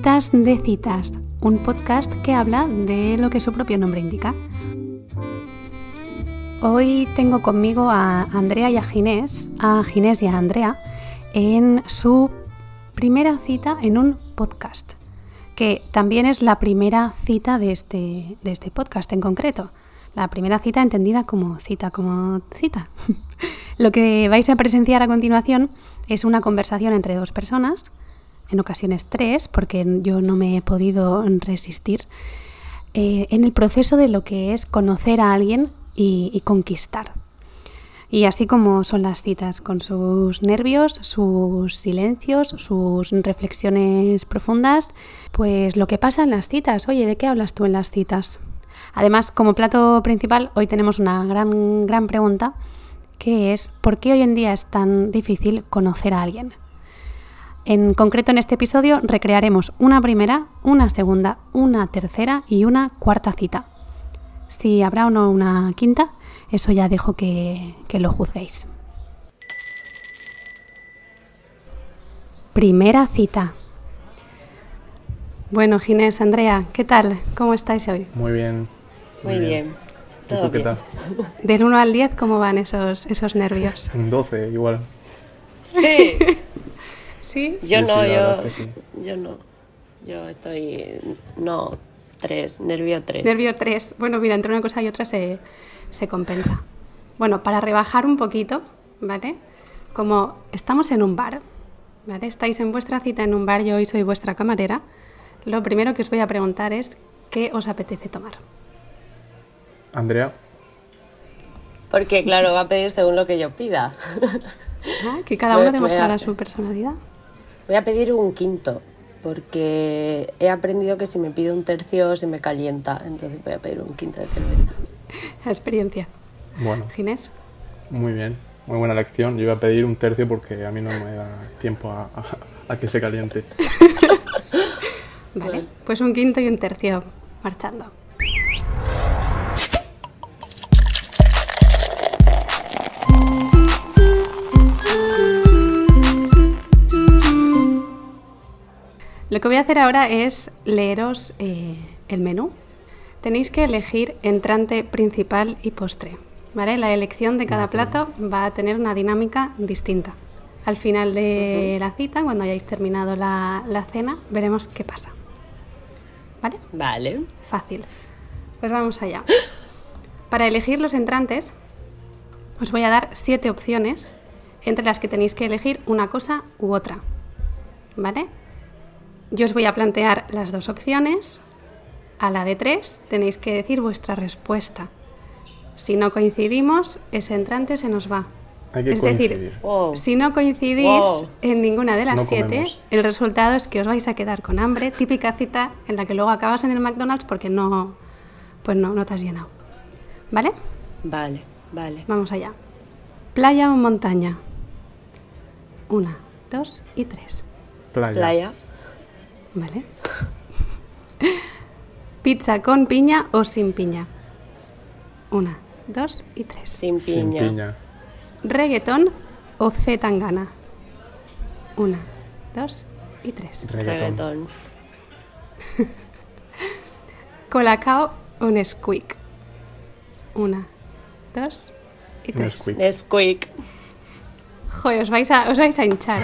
Citas de Citas, un podcast que habla de lo que su propio nombre indica. Hoy tengo conmigo a Andrea y a Ginés, a Ginés y a Andrea, en su primera cita en un podcast, que también es la primera cita de este, de este podcast en concreto. La primera cita entendida como cita, como cita. Lo que vais a presenciar a continuación es una conversación entre dos personas, en ocasiones tres, porque yo no me he podido resistir, eh, en el proceso de lo que es conocer a alguien y, y conquistar. Y así como son las citas, con sus nervios, sus silencios, sus reflexiones profundas, pues lo que pasa en las citas. Oye, ¿de qué hablas tú en las citas? Además, como plato principal, hoy tenemos una gran, gran pregunta, que es ¿por qué hoy en día es tan difícil conocer a alguien? En concreto, en este episodio recrearemos una primera, una segunda, una tercera y una cuarta cita. Si habrá o no una quinta, eso ya dejo que, que lo juzguéis. Primera cita. Bueno, Ginés, Andrea, ¿qué tal? ¿Cómo estáis hoy? Muy bien. Muy bien. ¿Y Todo tú qué tal? Del 1 al 10, ¿cómo van esos, esos nervios? Un 12 igual. Sí. ¿Sí? Yo Sí, no, sí, yo, verdad que sí. yo no. Yo estoy, no, tres, nervio tres. Nervio 3. Bueno, mira, entre una cosa y otra se, se compensa. Bueno, para rebajar un poquito, ¿vale? Como estamos en un bar, ¿vale? Estáis en vuestra cita en un bar, yo hoy soy vuestra camarera. Lo primero que os voy a preguntar es ¿qué os apetece tomar? Andrea, Porque claro, va a pedir según lo que yo pida. Ah, Que cada uno demostrará su personalidad. Voy a pedir un quinto, porque he aprendido que si me pido un tercio se me calienta, entonces voy a pedir un quinto de cerveza. La experiencia. bueno, Ginés. muy bien. Muy buena lección. Yo iba a pedir un tercio porque a mí no me da tiempo a, a- a que se caliente. Vale, pues un quinto y un tercio marchando. Lo que voy a hacer ahora es leeros eh, el menú. Tenéis que elegir entrante principal y postre. ¿vale? La elección de cada plato va a tener una dinámica distinta. Al final de la cita, cuando hayáis terminado la, la cena, veremos qué pasa. ¿Vale? Vale. Fácil. Pues vamos allá. Para elegir los entrantes, os voy a dar siete opciones entre las que tenéis que elegir una cosa u otra. ¿Vale? Yo os voy a plantear las dos opciones. A la de tres tenéis que decir vuestra respuesta. Si no coincidimos, ese entrante se nos va. Hay que es coincidir. decir, Wow. si no coincidís Wow. en ninguna de las No siete, comemos. el resultado es que os vais a quedar con hambre, típica cita en la que luego acabas en el McDonald's porque no, pues no, no te has llenado. ¿Vale? Vale, vale. Vamos allá. Playa o montaña. Una, dos y tres. Playa. Playa. ¿Vale? Pizza con piña o sin piña. Una, dos y tres. Sin Sin piña. piña. Reggaetón o Z tangana. Una, dos y tres. Reggaetón. Reggaetón. Colacao o Nesquik. Una, dos y tres. Nesquik. Nesquik. Joder, os vais a, os vais a hinchar.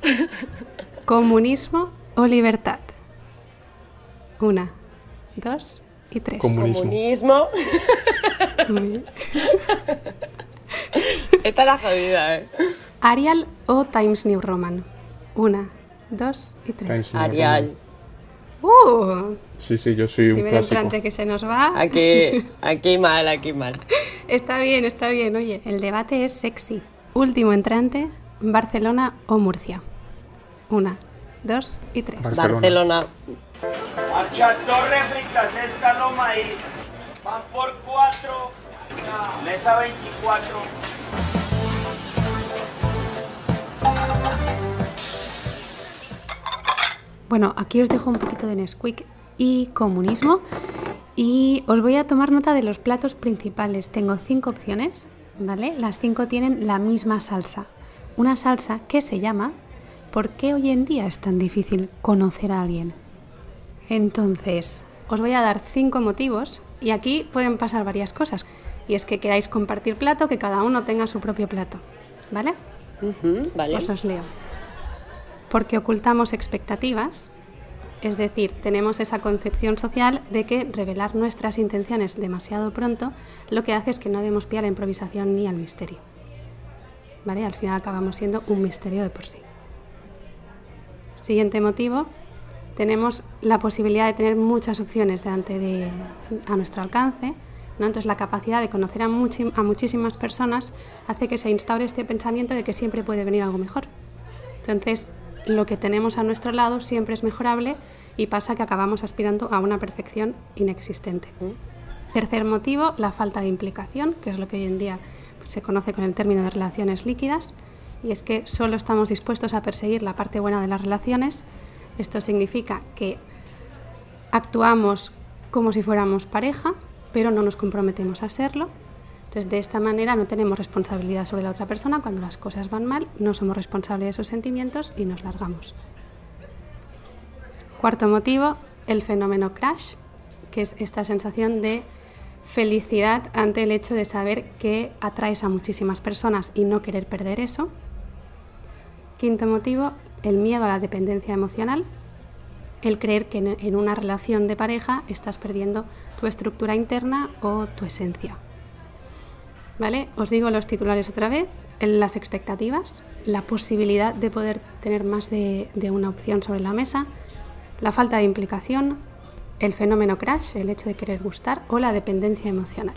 Comunismo o libertad. Una, dos y tres. Comunismo. Comunismo. Esta era jodida, eh. Arial o Times New Roman. Una, dos y tres. Arial. Uh, Sí, sí, yo soy un primer clásico. entrante que se nos va. Aquí, aquí mal, aquí mal. Está bien, está bien. Oye, el debate es sexy. Último entrante, Barcelona o Murcia. Una, dos y tres. Barcelona. Barcelona. Marcha Torre Fritas, escalo maíz. Van por cuatro. Mesa 24. Bueno, aquí os dejo un poquito de Nesquik y comunismo. Y os voy a tomar nota de los platos principales. Tengo cinco opciones, ¿vale? Las cinco tienen la misma salsa. Una salsa que se llama ¿por qué hoy en día es tan difícil conocer a alguien? Entonces, os voy a dar cinco motivos y aquí pueden pasar varias cosas. Y es que queráis compartir plato, que cada uno tenga su propio plato. ¿Vale? Vale. Os los leo. Porque ocultamos expectativas, es decir, tenemos esa concepción social de que revelar nuestras intenciones demasiado pronto lo que hace es que no demos pie a la improvisación ni al misterio. ¿Vale? Al final acabamos siendo un misterio de por sí. Siguiente motivo, tenemos la posibilidad de tener muchas opciones delante de a nuestro alcance. ¿no? Entonces la capacidad de conocer a, a muchísimas personas hace que se instaure este pensamiento de que siempre puede venir algo mejor. Entonces lo que tenemos a nuestro lado siempre es mejorable y pasa que acabamos aspirando a una perfección inexistente. Tercer motivo, la falta de implicación, que es lo que hoy en día pues, se conoce con el término de relaciones líquidas, y es que solo estamos dispuestos a perseguir la parte buena de las relaciones. Esto significa que actuamos como si fuéramos pareja, pero no nos comprometemos a serlo. Entonces, de esta manera no tenemos responsabilidad sobre la otra persona cuando las cosas van mal, no somos responsables de esos sentimientos y nos largamos. Cuarto motivo, el fenómeno crash, que es esta sensación de felicidad ante el hecho de saber que atraes a muchísimas personas y no querer perder eso. Quinto motivo, el miedo a la dependencia emocional, el creer que en- una relación de pareja estás perdiendo tu estructura interna o tu esencia. ¿Vale? Os digo los titulares otra vez. En las expectativas, la posibilidad de poder tener más de, de una opción sobre la mesa, la falta de implicación, el fenómeno crash, el hecho de querer gustar o la dependencia emocional.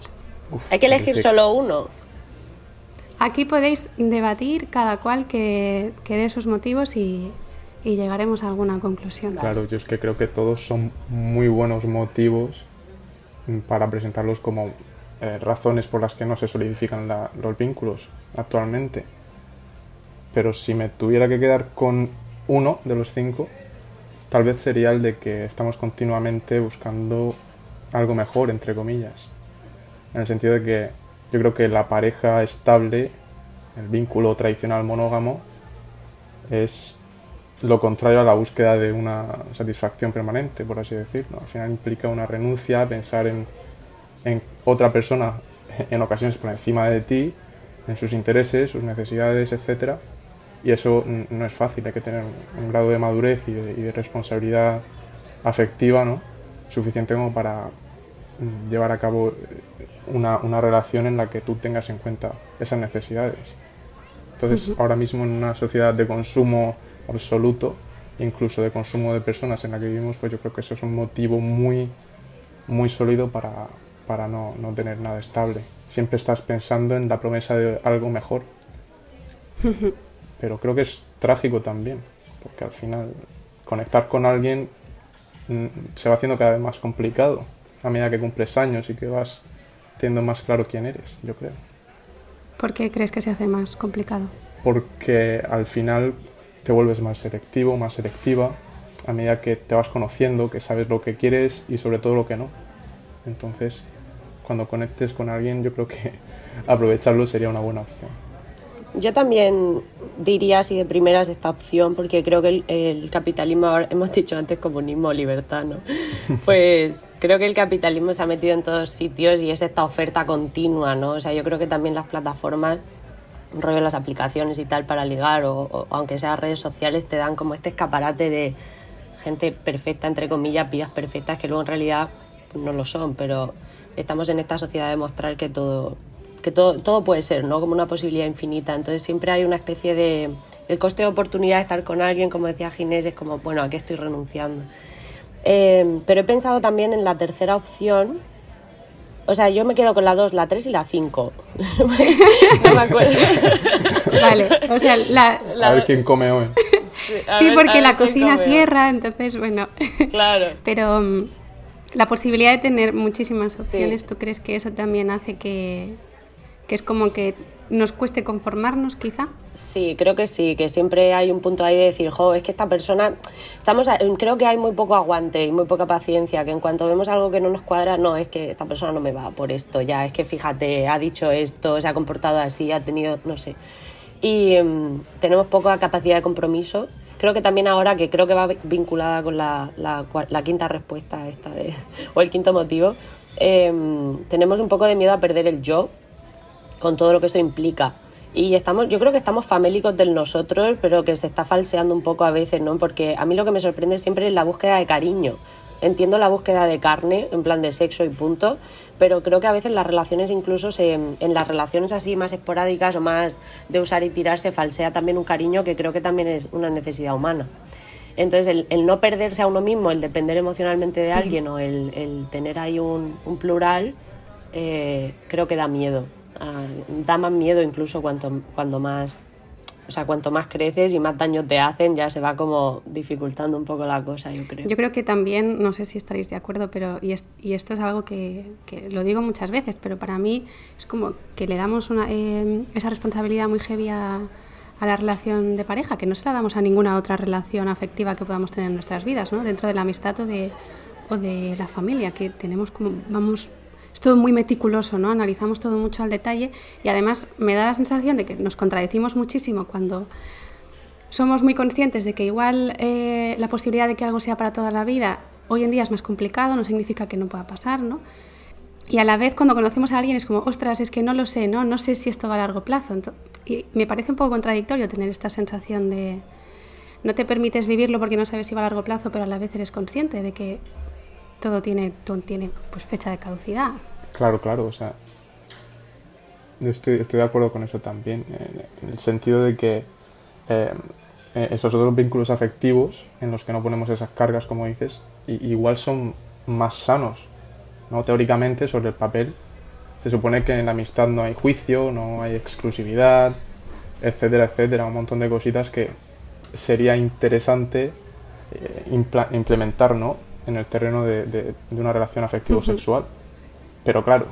Uf, Hay que elegir solo uno. Aquí podéis debatir cada cual que, que dé sus motivos y, y llegaremos a alguna conclusión. Claro, yo es que creo que todos son muy buenos motivos para presentarlos como eh, razones por las que no se solidifican la- los vínculos actualmente. Pero si me tuviera que quedar con uno de los cinco, tal vez sería el de que estamos continuamente buscando algo mejor, entre comillas. En el sentido de que yo creo que la pareja estable, el vínculo tradicional monógamo, es lo contrario a la búsqueda de una satisfacción permanente, por así decirlo. Al final implica una renuncia, pensar en, en otra persona en ocasiones por encima de ti, en sus intereses, sus necesidades, etc. Y eso no es fácil, hay que tener un grado de madurez y de, y de responsabilidad afectiva ¿no? suficiente como para mm, llevar a cabo una, una relación en la que tú tengas en cuenta esas necesidades. Entonces, ahora mismo en una sociedad de consumo absoluto, incluso de consumo de personas en la que vivimos, pues yo creo que eso es un motivo muy, muy sólido para, para no, no tener nada estable. Siempre estás pensando en la promesa de algo mejor. Pero creo que es trágico también, porque al final conectar con alguien mm, se va haciendo cada vez más complicado a medida que cumples años y que vas teniendo más claro quién eres, yo creo. ¿Por qué crees que se hace más complicado? porque al final te vuelves más selectivo, más selectiva, a medida que te vas conociendo, que sabes lo que quieres y sobre todo lo que no. Entonces, cuando conectes con alguien, yo creo que aprovecharlo sería una buena opción. Yo también diría así de primeras esta opción, porque creo que el, el capitalismo, ahora hemos dicho antes comunismo libertad, ¿no? Pues creo que el capitalismo se ha metido en todos sitios y es esta oferta continua, ¿no? O sea, yo creo que también las plataformas, rollo las aplicaciones y tal para ligar, o, o aunque sea redes sociales, te dan como este escaparate de gente perfecta, entre comillas, vidas perfectas, que luego en realidad pues, no lo son, pero estamos en esta sociedad de mostrar que todo que todo, todo puede ser, ¿no? Como una posibilidad infinita. Entonces siempre hay una especie de... El coste de oportunidad de estar con alguien, como decía Ginés, es como, bueno, ¿a qué estoy renunciando? Eh, pero he pensado también en la tercera opción. O sea, yo me quedo con la 2, la 3 y la 5. no me acuerdo. Vale, o sea, la, A ver quién come hoy. Sí, ver- porque la cocina cierra, entonces, bueno. Claro. Pero mm, la posibilidad de tener muchísimas Sí. opciones, ¿tú crees que eso también hace que, que es como que nos cueste conformarnos, quizá? Sí, creo que sí, que siempre hay un punto ahí de decir, jo, es que esta persona, estamos, a- creo que hay muy poco aguante y muy poca paciencia, que en cuanto vemos algo que no nos cuadra, no, es que esta persona no me va por esto, ya, es que fíjate, ha dicho esto, se ha comportado así, ha tenido, no sé. Y em, tenemos poca capacidad de compromiso creo que también ahora, que creo que va vinculada con la, la, la quinta respuesta esta de, o el quinto motivo, em, tenemos un poco de miedo a perder el yo con todo lo que eso implica. Y estamos, yo creo que estamos famélicos del nosotros, pero que se está falseando un poco a veces, ¿no? Porque a mí lo que me sorprende siempre es la búsqueda de cariño. Entiendo la búsqueda de carne, en plan de sexo y punto, pero creo que a veces las relaciones, incluso en las relaciones así más esporádicas o más de usar y tirar, se falsea también un cariño que creo que también es una necesidad humana. Entonces, el, no perderse a uno mismo, el depender emocionalmente de alguien o el, tener ahí un, plural, eh, creo que da miedo. Da más miedo incluso cuanto, cuando más o sea, cuanto más creces y más daño te hacen, ya se va como dificultando un poco la cosa, yo creo. Yo creo que también, no sé si estaréis de acuerdo, pero y, y esto es algo que, que, lo digo muchas veces, pero para mí es como que le damos una, eh, esa responsabilidad muy heavy a, a, la relación de pareja, que no se la damos a ninguna otra relación afectiva que podamos tener en nuestras vidas, ¿no? Dentro de la amistad o de, o de la familia, que tenemos como, vamos es todo muy meticuloso, ¿no? Analizamos todo mucho al detalle y además me da la sensación de que nos contradecimos muchísimo cuando somos muy conscientes de que igual eh, la posibilidad de que algo sea para toda la vida hoy en día es más complicado, no significa que no pueda pasar, ¿no? Y a la vez cuando conocemos a alguien es como, ostras, es que no lo sé, ¿no? No sé si esto va a largo plazo. y me parece un poco contradictorio tener esta sensación de no te permites vivirlo porque no sabes si va a largo plazo, pero a la vez eres consciente de que todo tiene, todo tiene pues, fecha de caducidad. Claro, claro, o sea, yo estoy, estoy de acuerdo con eso también, en el sentido de que eh, eh, esos otros vínculos afectivos en los que no ponemos esas cargas, como dices, igual son más sanos, ¿no? Teóricamente, sobre el papel, se supone que en la amistad no hay juicio, no hay exclusividad, etcétera, etcétera, un montón de cositas que sería interesante eh, implementar, ¿no? En el terreno de, de, una relación afectivo-sexual. Pero claro,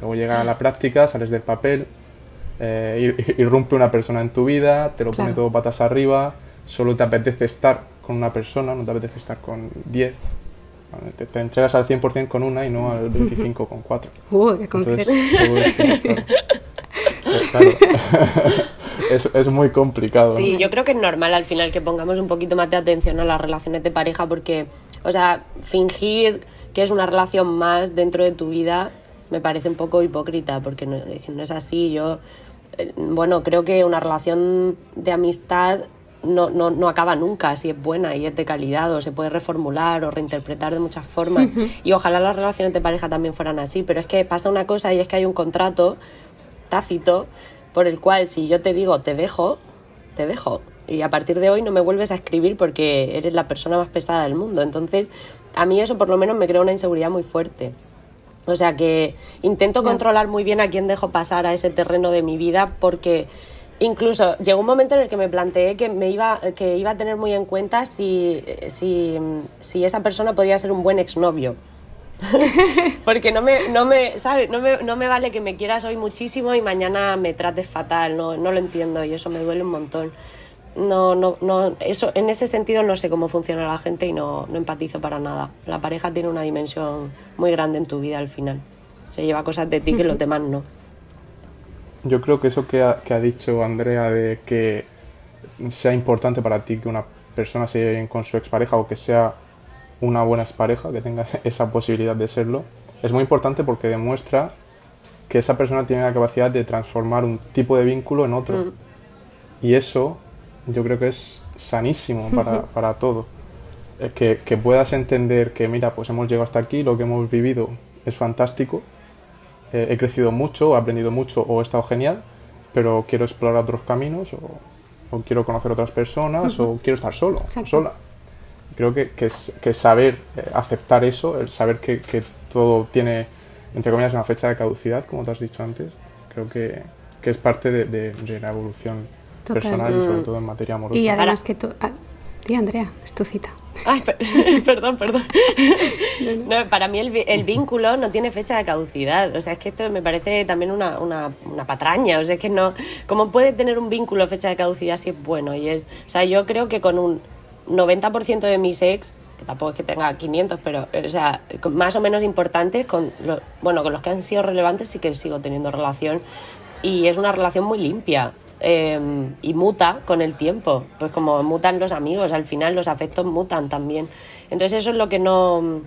luego llega a la práctica, sales del papel, eh, irrumpe una persona en tu vida, te lo pone todo patas arriba, solo te apetece estar con una persona, no te apetece estar con 10. Te, entregas al 100% con una y no al 25% con 4. Uh, qué Entonces, es, es, muy complicado. Sí, yo creo que es normal al final que pongamos un poquito más de atención a las relaciones de pareja porque o sea, fingir que es una relación más dentro de tu vida me parece un poco hipócrita, porque no, es así. Yo, eh, bueno, creo que una relación de amistad no, no, no, acaba nunca si es buena y es de calidad o se puede reformular o reinterpretar de muchas formas. Y ojalá las relaciones de pareja también fueran así pero es que pasa una cosa y es que hay un contrato tácito por el cual si yo te digo te dejo te dejo y a partir de hoy no me vuelves a escribir porque eres la persona más pesada del mundo. Entonces, a mí eso por lo menos me crea una inseguridad muy fuerte. O sea que intento controlar muy bien a quién dejo pasar a ese terreno de mi vida porque incluso llegó un momento en el que me planteé que me iba que iba a tener muy en cuenta si, si, si esa persona podía ser un buen exnovio. porque no me, no me, ¿sabes? No me, no me vale que me quieras hoy muchísimo y mañana me trates fatal, no, no lo entiendo y eso me duele un montón no, no, no, eso, en ese sentido no sé cómo funciona la gente y no, no empatizo para nada. La pareja tiene una dimensión muy grande en tu vida al final. Se lleva cosas de ti que los demás no. Yo creo que eso que ha, que ha dicho Andrea de que sea importante para ti que una persona se lleve con su expareja o que sea una buena expareja, que tenga esa posibilidad de serlo, es muy importante porque demuestra que esa persona tiene la capacidad de transformar un tipo de vínculo en otro. Mm. Y eso yo creo que es sanísimo para, para todo. Que, que, puedas entender que, mira, pues hemos llegado hasta aquí, lo que hemos vivido es fantástico, eh, he crecido mucho, he aprendido mucho o he estado genial, pero quiero explorar otros caminos o, o quiero conocer otras personas o quiero estar solo, sola. Creo que, que, que saber eh, aceptar eso, el saber que, que, todo tiene, entre comillas, una fecha de caducidad, como te has dicho antes, creo que, es parte de, de la evolución personal y sobre todo en materia amorosa. Y además que tú... Ah, tía Andrea, es tu cita. Ay, perdón, perdón. No, para mí el, el, vínculo no tiene fecha de caducidad. O sea, es que esto me parece también una, una, una, patraña. O sea, es que no. ¿Cómo puede tener un vínculo fecha de caducidad si es bueno? Y es, o sea, yo creo que con un 90% de mis ex, que tampoco es que tenga 500, pero, o sea, más o menos importantes, con bueno, con los que han sido relevantes sí que sigo teniendo relación. Y es una relación muy limpia eh, y muta con el tiempo, pues como mutan los amigos, al final los afectos mutan también. Entonces eso es lo que no...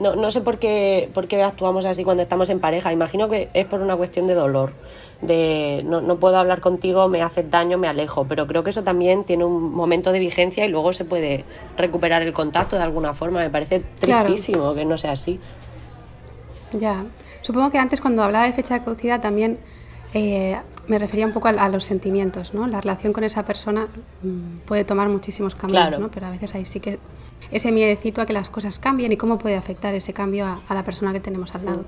No, no sé por qué, por qué actuamos así cuando estamos en pareja. Imagino que es por una cuestión de dolor. De no, no puedo hablar contigo, me haces daño, me alejo. Pero creo que eso también tiene un momento de vigencia y luego se puede recuperar el contacto de alguna forma. Me parece Claro. tristísimo que no sea así. Ya. Supongo que antes cuando hablaba de fecha de caducidad también eh, me refería un poco a, a los sentimientos, ¿no? La relación con esa persona mm, puede tomar muchísimos caminos, Claro. ¿no? Pero a veces ahí sí que ese miedecito a que las cosas cambien y cómo puede afectar ese cambio a, a la persona que tenemos al lado.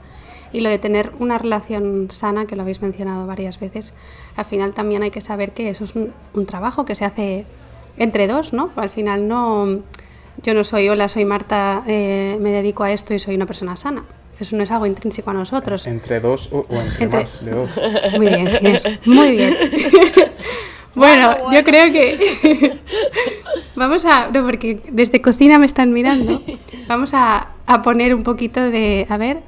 Y lo de tener una relación sana, que lo habéis mencionado varias veces, al final también hay que saber que eso es un, un trabajo que se hace entre dos, ¿no? Al final no, yo no soy, hola, soy Marta, eh, me dedico a esto y soy una persona sana. Eso no es algo intrínseco a nosotros. Entre dos o, o entre, Entre- más de dos. Muy bien, Ginés, muy bien. bueno, yo creo que vamos a, no, porque desde cocina me están mirando. Vamos a, a poner un poquito de, a ver,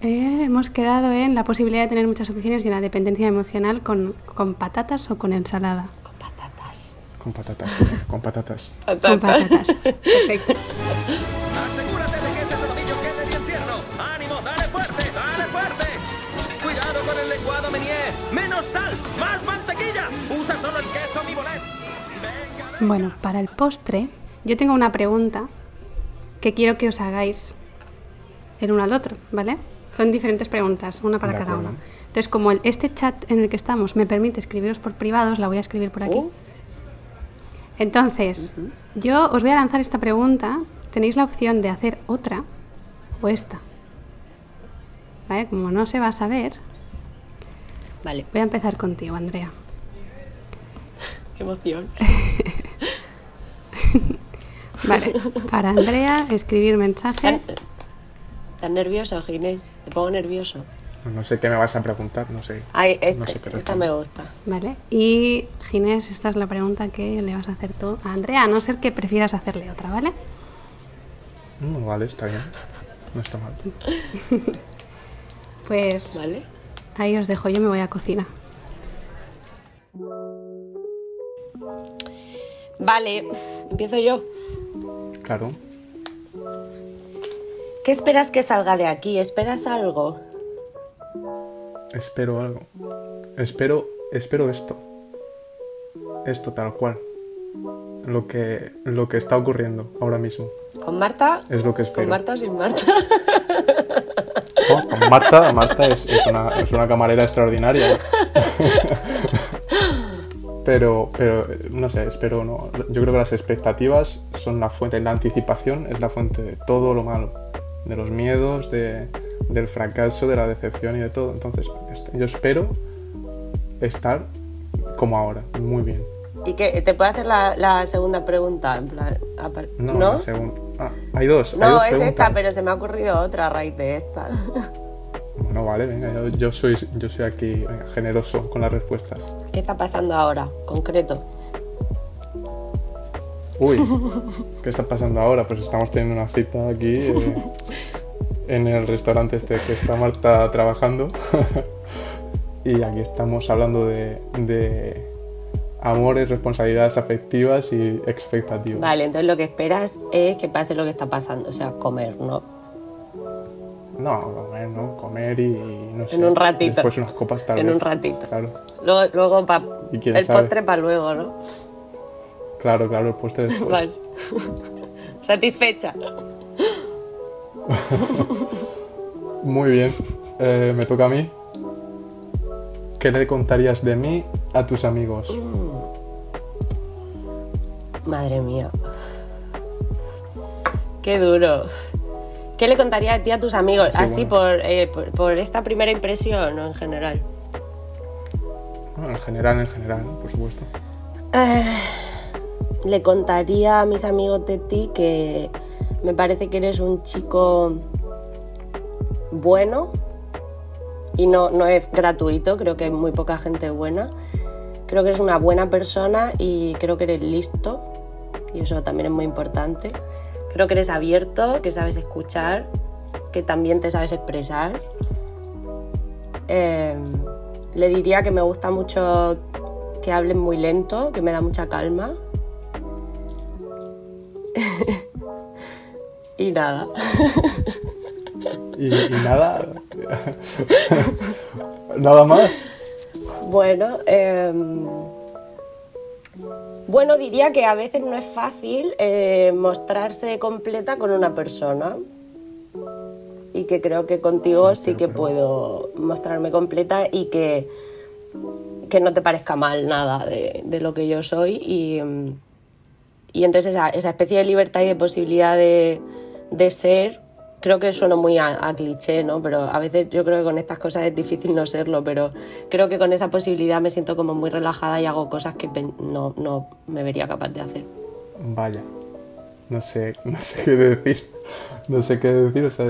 eh, hemos quedado en la posibilidad de tener muchas opciones y en la dependencia emocional con, con patatas o con ensalada. Con patatas. Con patatas. Con patatas. Con patatas. Perfecto. Bueno, para el postre, yo tengo una pregunta que quiero que os hagáis el uno al otro, ¿vale? Son diferentes preguntas, una para De cada acuerdo. uno. Entonces, como el- este chat en el que estamos me permite escribiros por privado, os la voy a escribir por aquí. Uh. Entonces, yo os voy a lanzar esta pregunta. Tenéis la opción de hacer otra o esta. ¿Vale? Como no se va a saber, Vale, voy a empezar contigo, Andrea. qué emoción. Vale, para Andrea, escribir mensaje. ¿Estás nervioso, Ginés? Te pongo nervioso. No sé qué me vas a preguntar, no sé. Ay, este, No sé qué esta me gusta. Vale, y Ginés, esta es la pregunta que le vas a hacer tú a Andrea, a no ser que prefieras hacerle otra, ¿vale? Mm, vale, está bien. No está mal. Pues ¿Vale? ahí os dejo, yo me voy a cocina. Vale, empiezo yo. Claro. ¿Qué esperas que salga de aquí? ¿Esperas algo? Espero algo. Espero, espero esto. Esto tal cual. Lo que, lo que está ocurriendo ahora mismo. ¿Con Marta? Es lo que ¿Con espero. Marta o sin Marta? No, con Marta, Marta es, es una, es una camarera extraordinaria. Pero, pero, no sé, espero no. Yo creo que las expectativas son la fuente, la anticipación es la fuente de todo lo malo. De los miedos, de, del fracaso, de la decepción y de todo. Entonces, yo espero estar como ahora, muy bien. ¿Y qué? ¿Te puedo hacer la, la segunda pregunta? En plan, No, ¿No? la segunda. Ah, hay dos. hay No, dos es esta, pero se me ha ocurrido otra a raíz de esta. Bueno, vale, venga, yo, yo soy, yo soy aquí venga, generoso con las respuestas. ¿Qué está pasando ahora, concreto? Uy, ¿qué está pasando ahora? Pues estamos teniendo una cita aquí eh, en el restaurante este que está Marta trabajando. y aquí estamos hablando de, de amores, responsabilidades afectivas y expectativas. Vale, entonces lo que esperas es que pase lo que está pasando, o sea, comer, ¿no? No, comer, ¿no? Comer y, no sé. En un ratito. Después unas copas tal En vez. un ratito. Claro, Luego, luego pa- ¿Y quién el sabe? postre para luego, ¿no? claro, claro, el postre después. Vale. Satisfecha. Muy bien, Eh, me toca a mí. ¿Qué le contarías de mí a tus amigos? Madre mía. Qué duro. ¿Qué le contaría a ti a tus amigos? Sí, Así bueno. por, eh, por, por esta primera impresión, ¿no? En general. Bueno, en general, en general, por supuesto. Le contaría a mis amigos de ti que me parece que eres un chico bueno y no, no es gratuito, creo que hay muy poca gente buena. Creo que eres una buena persona y creo que eres listo y eso también es muy importante. Creo que eres abierto, que sabes escuchar, que también te sabes expresar. Eh, le diría que me gusta mucho que hablen muy lento, que me da mucha calma. y nada. Y, y nada. nada más. Bueno, em, bueno, diría que a veces no es fácil eh, mostrarse completa con una persona. Y que creo que contigo Sí, que pero- puedo mostrarme completa y que, que no te parezca mal nada de, de lo que yo soy. Y, y entonces esa, esa especie de libertad y de posibilidad de, de ser, creo que suena muy a, a cliché, ¿no? Pero a veces yo creo que con estas cosas es difícil no serlo, pero creo que con esa posibilidad me siento como muy relajada y hago cosas que no, no me vería capaz de hacer. Vaya. No sé, no sé qué decir. No sé qué decir, o sea,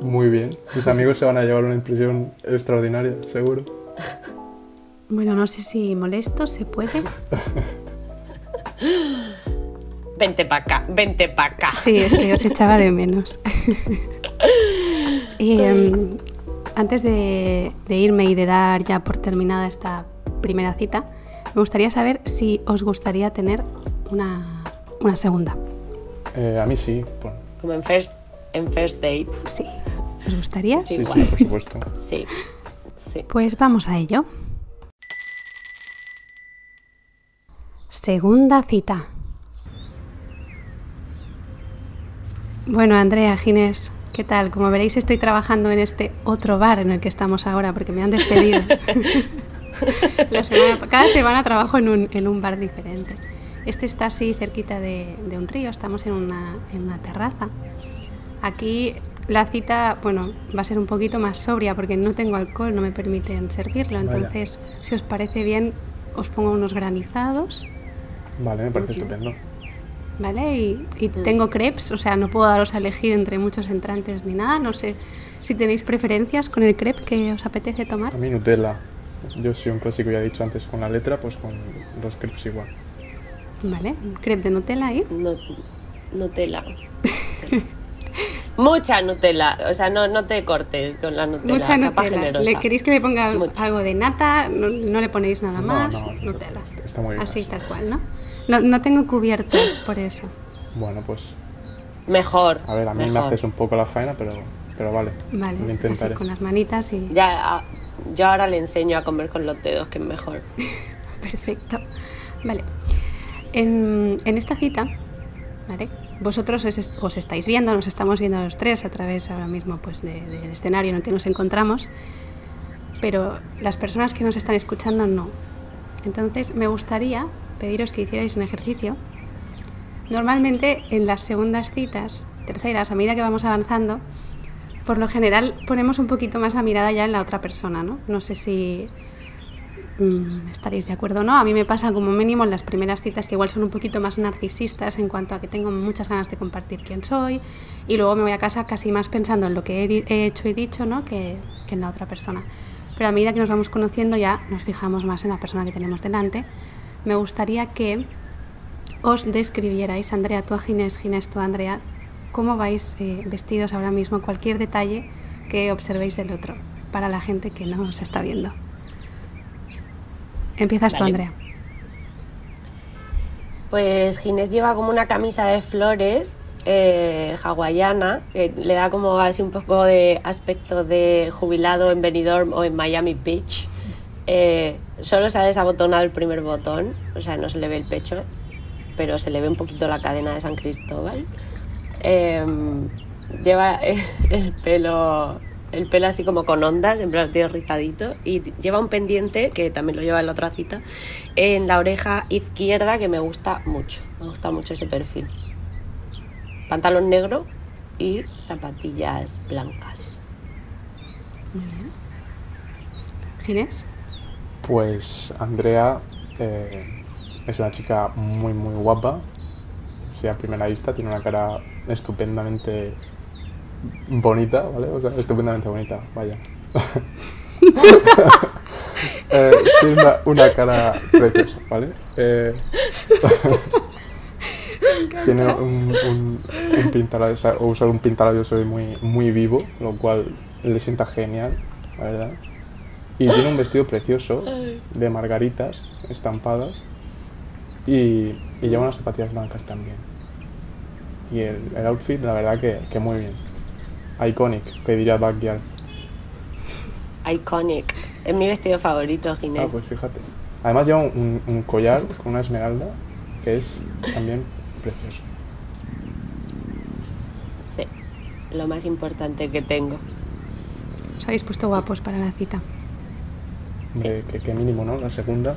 muy bien. Tus amigos se van a llevar una impresión extraordinaria, seguro. Bueno, no sé si molesto, se puede. Vente para acá, vente para acá. Sí, es que os echaba de menos. Y, em, antes de, de irme y de dar ya por terminada esta primera cita, me gustaría saber si os gustaría tener una, una segunda. Eh, a mí sí, bueno, Como en first, en first dates. Sí. ¿Os gustaría? Sí. sí, sí, por supuesto. Sí, sí. Pues vamos a ello. Segunda cita. Bueno, Andrea, Ginés, ¿qué tal? Como veréis, estoy trabajando en este otro bar en el que estamos ahora porque me han despedido. La semana- cada semana trabajo en un, en un bar diferente. Este está así cerquita de, de un río, estamos en una, en una terraza. Aquí la cita, bueno, va a ser un poquito más sobria porque no tengo alcohol, no me permiten servirlo. Vaya. Entonces, si os parece bien, os pongo unos granizados, Vale, me parece estupendo. ¿Vale? Y, y tengo crepes, o sea, no puedo daros a elegir entre muchos entrantes ni nada. No sé si tenéis preferencias con el crepe que os apetece tomar. A mí Nutella. Yo soy un clásico, ya he dicho antes, con la letra, pues con los crepes igual. ¿Vale? Crepe de Nutella ahí. No, Nutella. Mucha Nutella. O sea, no, no te cortes con la Nutella. Mucha Nutella. generosa. ¿Le queréis que le ponga Mucha. algo de nata? No, no le ponéis nada No, más. no, Nutella. está muy bien Así así. tal cual, ¿no? ¿No? No tengo cubiertos por eso. Bueno, pues Mejor. a ver, a mí me haces un poco la faena, pero, pero vale. Vale, Lo así intentaré. con las manitas y... Ya, ah, yo ahora le enseño a comer con los dedos, que es mejor. Perfecto. Vale. En, en esta cita, ¿vale? Vosotros os estáis viendo, nos estamos viendo los tres a través ahora mismo pues, de- del escenario en el que nos encontramos, pero las personas que nos están escuchando no. Entonces me gustaría pediros que hicierais un ejercicio. Normalmente en las segundas citas, terceras, a medida que vamos avanzando, por lo general ponemos un poquito más la mirada ya en la otra persona, ¿no? No sé si mm, estaréis de acuerdo o no. A mí me pasa como mínimo en las primeras citas que igual son un poquito más narcisistas en cuanto a que tengo muchas ganas de compartir quién soy y luego me voy a casa casi más pensando en lo que he, he hecho y dicho, ¿no? Que, que en la otra persona. Pero a medida que nos vamos conociendo ya nos fijamos más en la persona que tenemos delante. Me gustaría que os describierais, Andrea, tú a Ginés, Ginés, tú a Andrea, cómo vais eh, vestidos ahora mismo, cualquier detalle que observéis del otro, para la gente que no os está viendo. Empiezas tú. Andrea. Pues Ginés lleva como una camisa de flores eh, hawaiana, que le da como así un poco de aspecto de jubilado en Benidorm o en Miami Beach. Eh, solo se ha desabotonado el primer botón, o sea, no se le ve el pecho, pero se le ve un poquito la cadena de San Cristóbal. Eh, lleva el pelo el pelo así como con ondas, en plan rizadito, y lleva un pendiente, que también lo lleva en la otra cita, en la oreja izquierda, que me gusta mucho, me gusta mucho ese perfil. Pantalón negro y zapatillas blancas. Ginés. Pues Andrea eh, es una chica muy muy guapa. Sí, a primera vista tiene una cara estupendamente bonita, ¿vale? O sea, estupendamente bonita, vaya. Eh, tiene una, cara preciosa, ¿vale? Eh, tiene un, un, o sea, usar un pintalabio soy muy, muy vivo, lo cual le sienta genial, la verdad. Y tiene un vestido precioso de margaritas estampadas y, y lleva unas zapatillas blancas también. Y el, el outfit, la verdad que, que muy bien. Iconic, que diría Backyard. Iconic. Es mi vestido favorito, Ginés. Ah, pues fíjate. Además lleva un, un collar con una esmeralda que es también precioso. Sí, lo más importante que tengo. Os habéis puesto guapos para la cita. De que, que mínimo, ¿no? La segunda.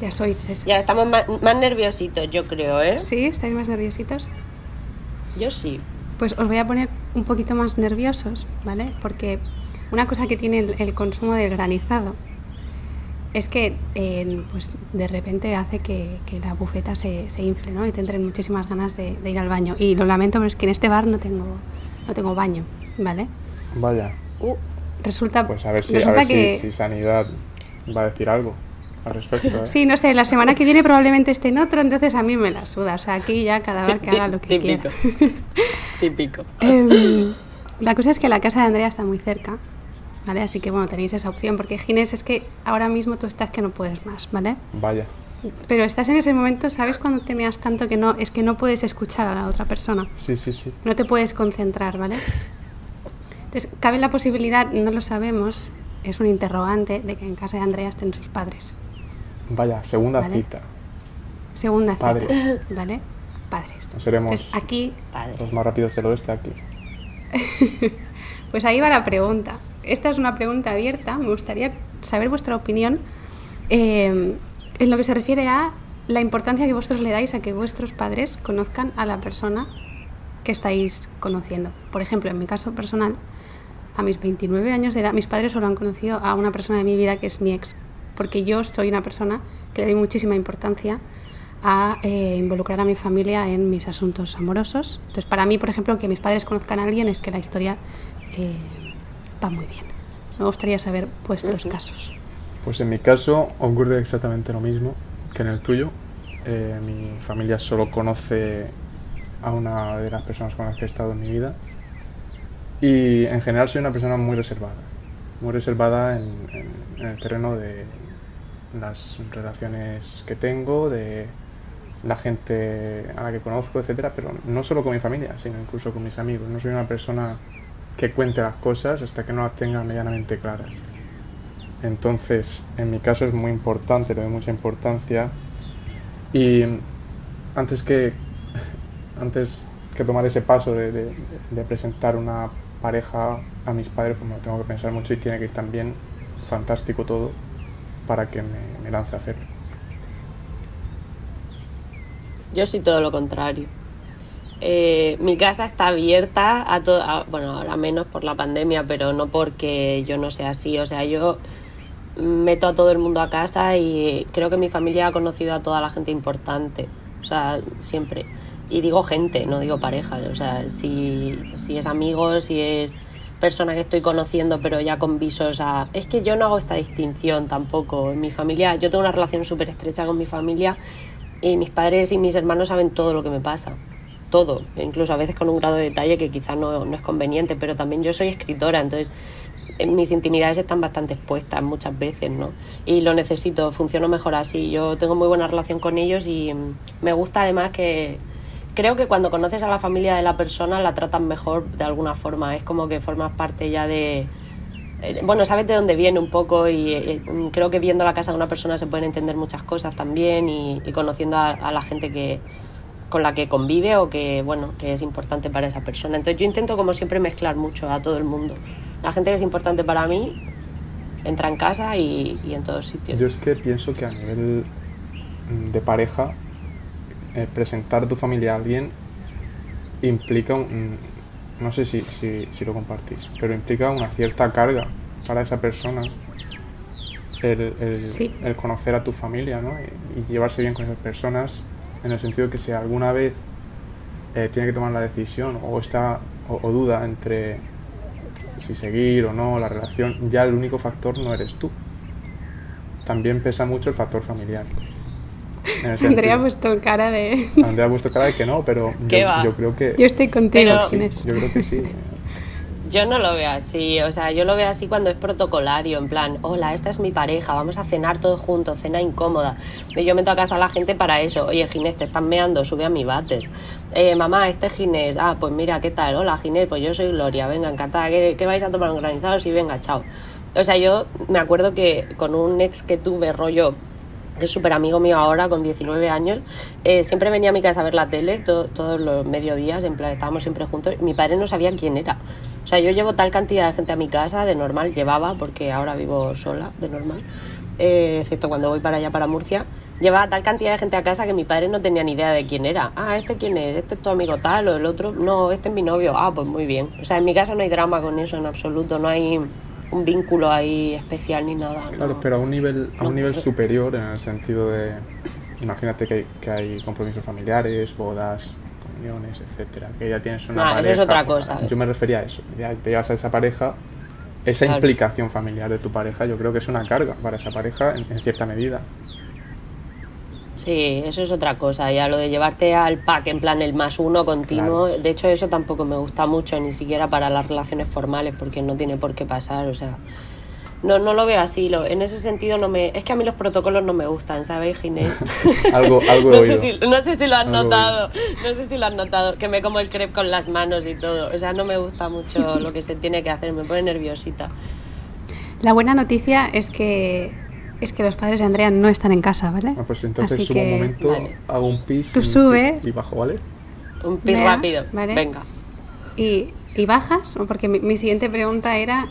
Ya sois eso. Ya estamos más, más nerviositos, yo creo, ¿eh? ¿Sí? ¿Estáis más nerviositos? Yo sí. Pues os voy a poner un poquito más nerviosos, ¿vale? Porque una cosa que tiene el, el consumo del granizado es que eh, pues de repente hace que, que la bufeta se, se infle, ¿no? Y te entren muchísimas ganas de, de ir al baño. Y lo lamento, pero es que en este bar no tengo, no tengo baño, ¿vale? Vaya. Uh, Resulta, Pues a ver si, a ver si- que... si, Sanidad va a decir algo al respecto. ¿eh? Sí, no sé, la semana que viene probablemente esté en otro, entonces a mí me la suda. O sea, aquí ya cada bar que haga lo que típico. quiera. Típico. Em, la cosa es que la casa de Andrea está muy cerca, ¿vale? Así que bueno, tenéis esa opción, porque Ginés es que ahora mismo tú estás que no puedes más, ¿vale? Vaya. Pero estás en ese momento, ¿sabes cuando te meas tanto que no, es que no puedes escuchar a la otra persona? Sí, sí, sí. No te puedes concentrar, ¿vale? Entonces, cabe la posibilidad, no lo sabemos, es un interrogante de que en casa de Andrea estén sus padres. Vaya, segunda Vale. cita. Segunda cita, Padres. ¿vale? Padres. No seremos Entonces, aquí Padres. los más rápidos del oeste aquí. Pues ahí va la pregunta. Esta es una pregunta abierta. Me gustaría saber vuestra opinión eh, en lo que se refiere a la importancia que vosotros le dais a que vuestros padres conozcan a la persona que estáis conociendo. Por ejemplo, en mi caso personal, a mis 29 años de edad, mis padres solo han conocido a una persona de mi vida que es mi ex, porque yo soy una persona que le doy muchísima importancia a eh, involucrar a mi familia en mis asuntos amorosos. Entonces, para mí, por ejemplo, que mis padres conozcan a alguien es que la historia eh, va muy bien. Me gustaría saber vuestros casos. Pues en mi caso ocurre exactamente lo mismo que en el tuyo. Eh, mi familia solo conoce a una de las personas con las que he estado en mi vida. Y en general soy una persona muy reservada. Muy reservada en, el terreno de las relaciones que tengo, de la gente a la que conozco, etcétera, pero no solo con mi familia, sino incluso con mis amigos. No soy una persona que cuente las cosas hasta que no las tenga medianamente claras. Entonces, en mi caso es muy importante, le doy mucha importancia. Y antes que, antes que tomar ese paso de presentar una pareja a mis padres, pues me lo tengo que pensar mucho y tiene que ir también fantástico todo para que me, me lance a hacerlo. Yo soy todo lo contrario. Eh, mi casa está abierta a todo, bueno, ahora menos por la pandemia, pero no porque yo no sea así. O sea, yo meto a todo el mundo a casa y creo que mi familia ha conocido a toda la gente importante. O sea, siempre. Y digo gente, no digo pareja. O sea, si, si es amigo, si es persona que estoy conociendo, pero ya con visos a... Es que yo no hago esta distinción tampoco. En mi familia, yo tengo una relación súper estrecha con mi familia y mis padres y mis hermanos saben todo lo que me pasa. Todo. Incluso a veces con un grado de detalle que quizás no, no es conveniente, pero también yo soy escritora, entonces eh, mis intimidades están bastante expuestas muchas veces, ¿no? Y lo necesito, funciono mejor así. Yo tengo muy buena relación con ellos y mm, me gusta además que creo que cuando conoces a la familia de la persona la tratan mejor de alguna forma. Es como que formas parte ya de... eh, Bueno, sabes de dónde viene un poco y eh, mm, creo que viendo la casa de una persona se pueden entender muchas cosas también y, conociendo a, a la gente que con la que convive o que bueno que es importante para esa persona. Entonces yo intento como siempre mezclar mucho a todo el mundo. La gente que es importante para mí entra en casa y, y en todos sitios. Yo es que pienso que a nivel mm, de pareja, eh, presentar tu familia a alguien implica, un- no sé si, si, si lo compartís, pero implica una cierta carga para esa persona el, el- Sí. el conocer a tu familia ¿no? y, y llevarse bien con esas personas en el sentido que si alguna vez eh, tiene que tomar la decisión o está o, o duda entre si seguir o no la relación, ya el único factor no eres tú. También pesa mucho el factor familiar. Andrea ha puesto cara de... Andrea ha puesto cara de que no, pero ¿Qué yo, va? yo creo que Yo estoy contigo, Pero- sí, yo creo que sí. Yo no lo veo así, o sea, yo lo veo así cuando es protocolario, en plan, hola, esta es mi pareja, vamos a cenar todos juntos, cena incómoda. Y yo meto a casa a la gente para eso, oye, Ginés, te están meando, sube a mi váter. Eh, mamá, este es Ginés, ah, pues mira, ¿qué tal? Hola, Ginés, pues yo soy Gloria, venga, encantada, ¿qué, qué vais a tomar organizados? Y venga, chao. O sea, yo me acuerdo que con un ex que tuve rollo que es súper amigo mío ahora, con 19 años, eh, siempre venía a mi casa a ver la tele to- todos los mediodías, en plan, estábamos siempre juntos. Mi padre no sabía quién era. O sea, yo llevo tal cantidad de gente a mi casa, de normal, llevaba, porque ahora vivo sola, de normal, eh, excepto cuando voy para allá, para Murcia. Llevaba tal cantidad de gente a casa que mi padre no tenía ni idea de quién era. Ah, ¿este quién es? ¿Este es tu amigo tal o el otro? No, este es mi novio. Ah, pues muy bien. O sea, en mi casa no hay drama con eso en absoluto, no hay un vínculo ahí especial ni nada. Claro, no. pero a un nivel, a No. un nivel superior en el sentido de, imagínate que, que hay compromisos familiares, bodas, comuniones, etcétera, que ya tienes una Ah, eso pareja. es otra cosa. Yo me refería a eso, ya te llevas a esa pareja, esa Claro. implicación familiar de tu pareja, yo creo que es una carga para esa pareja en, en cierta medida. Sí, eso es otra cosa. Ya lo de llevarte al pack en plan el más uno continuo, de hecho eso tampoco me gusta mucho, ni siquiera para las relaciones formales, porque no tiene por qué pasar, o sea, no, no lo veo así. Lo, en ese sentido no me, es que a mí los protocolos no me gustan, ¿sabes, Ginés? Algo, algo no, sé oído. si, no sé si lo has Algo notado, no sé si lo has notado, que me como el crepe con las manos y todo. O sea, no me gusta mucho lo que se tiene que hacer, me pone nerviosita. La buena noticia es que es que los padres de Andrea no están en casa, ¿vale? Ah, pues entonces Así subo un momento, Vale. hago un pis Tú y- sube. y bajo, ¿vale? Un pis Vea, rápido, ¿vale? venga. Y, y bajas, porque mi, mi siguiente pregunta era,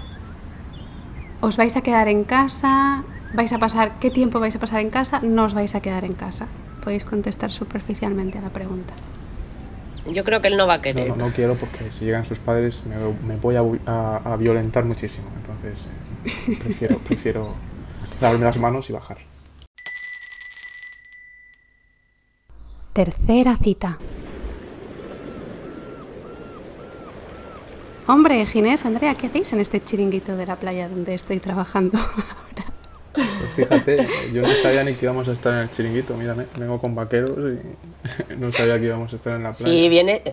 ¿os vais a quedar en casa? ¿Vais a pasar qué tiempo vais a pasar en casa? ¿No os vais a quedar en casa? Podéis contestar superficialmente a la pregunta. Yo creo que él no va a No, querer. no, no quiero porque si llegan sus padres me, me voy a, a- a violentar muchísimo. Entonces eh, prefiero, prefiero lavarme las manos y bajar. Tercera cita. Hombre, Ginés, Andrea, ¿qué hacéis en este chiringuito de la playa donde estoy trabajando ahora? Pues fíjate, yo no sabía ni que íbamos a estar en el chiringuito. Mírame, vengo con vaqueros y no sabía que íbamos a estar en la playa. Sí, viene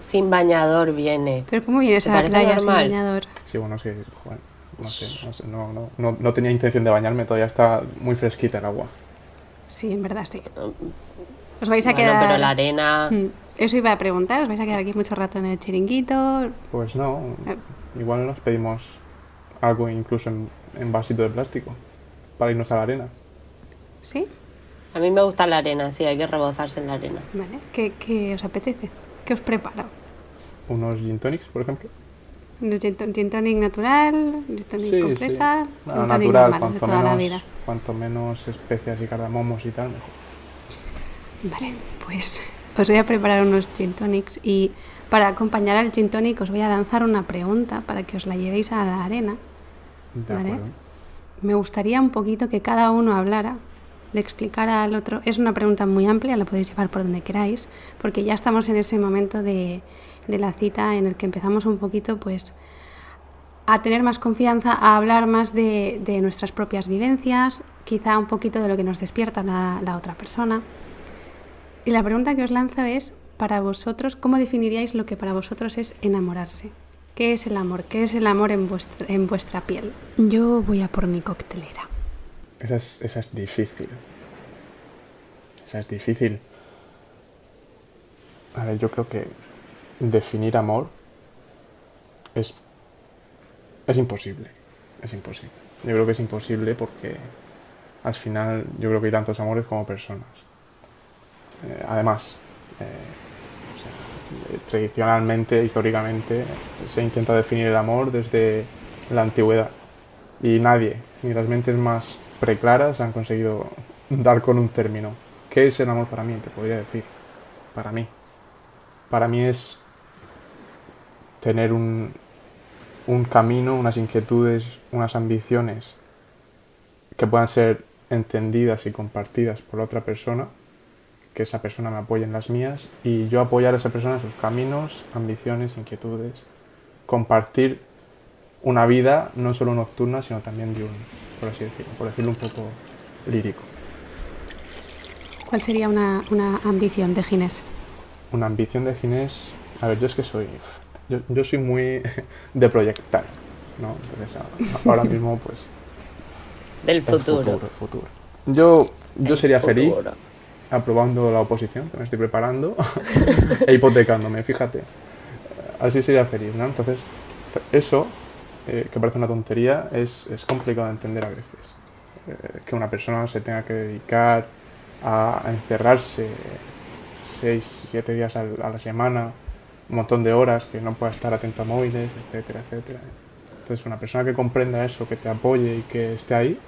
sin bañador, viene. Pero ¿cómo vienes ¿Te a la playa sin normal? bañador? Sí, bueno, es que, joder, no sé, no, sé, no, no, no, no tenía intención de bañarme, todavía está muy fresquita el agua. Sí, en verdad sí. Os vais a Bueno, quedar... pero la arena... Mm, Eso iba a preguntar, ¿os vais a quedar aquí mucho rato en el chiringuito? Pues no, Eh. igual nos pedimos algo incluso en, en vasito de plástico para irnos a la arena. ¿Sí? A mí me gusta la arena, sí, hay que rebozarse en la arena. Vale. ¿Qué, qué os apetece? ¿Qué os preparo? Unos gin tonics, por ejemplo. ¿Un gin, ton- gin tonic natural? ¿Gin tonic con fresa? Ah, gin tonic natural, normal, de cuanto la menos, vida. cuanto menos especias y cardamomos y tal, mejor. Vale, pues os voy a preparar unos gin tonics y para acompañar al gin tonic os voy a lanzar una pregunta para que os la llevéis a la arena. De Vale. acuerdo. Me gustaría un poquito que cada uno hablara, le explicara al otro. Es una pregunta muy amplia, la podéis llevar por donde queráis, porque ya estamos en ese momento de, de la cita en el que empezamos un poquito, pues, a tener más confianza, a hablar más de, de nuestras propias vivencias, quizá un poquito de lo que nos despierta la, la otra persona. Y la pregunta que os lanzo es, para vosotros, ¿cómo definiríais lo que para vosotros es enamorarse? ¿Qué es el amor? ¿Qué es el amor en vuestra, en vuestra piel? Yo voy a por mi coctelera. Esa es, esa es difícil. Esa es difícil. A ver, yo creo que definir amor es, es imposible. Es imposible. Yo creo que es imposible porque al final yo creo que hay tantos amores como personas. Eh, además, eh, eh, tradicionalmente, históricamente, se intenta definir el amor desde la antigüedad. Y nadie, ni las mentes más preclaras, han conseguido dar con un término. ¿Qué es el amor para mí? Te podría decir. Para mí. Para mí es tener un, un camino, unas inquietudes, unas ambiciones que puedan ser entendidas y compartidas por otra persona, que esa persona me apoye en las mías y yo apoyar a esa persona en sus caminos, ambiciones, inquietudes, compartir una vida no solo nocturna, sino también diurna, por así decirlo, por decirlo un poco lírico. ¿Cuál sería una, una ambición de Ginés? Una ambición de Ginés, a ver, yo es que soy yo, yo soy muy de proyectar, ¿no? Entonces, ahora mismo, pues, Del el futuro. futuro, el futuro. Yo, yo El sería feliz aprobando la oposición, que me estoy preparando, e hipotecándome, fíjate. Así sería feliz, ¿no? Entonces, eso, eh, que parece una tontería, es, es complicado de entender a veces. Eh, que una persona se tenga que dedicar a, a encerrarse seis, siete días al- a la semana, un montón de horas, que no pueda estar atento a móviles, etcétera, etcétera. Entonces, una persona que comprenda eso, que te apoye y que esté ahí,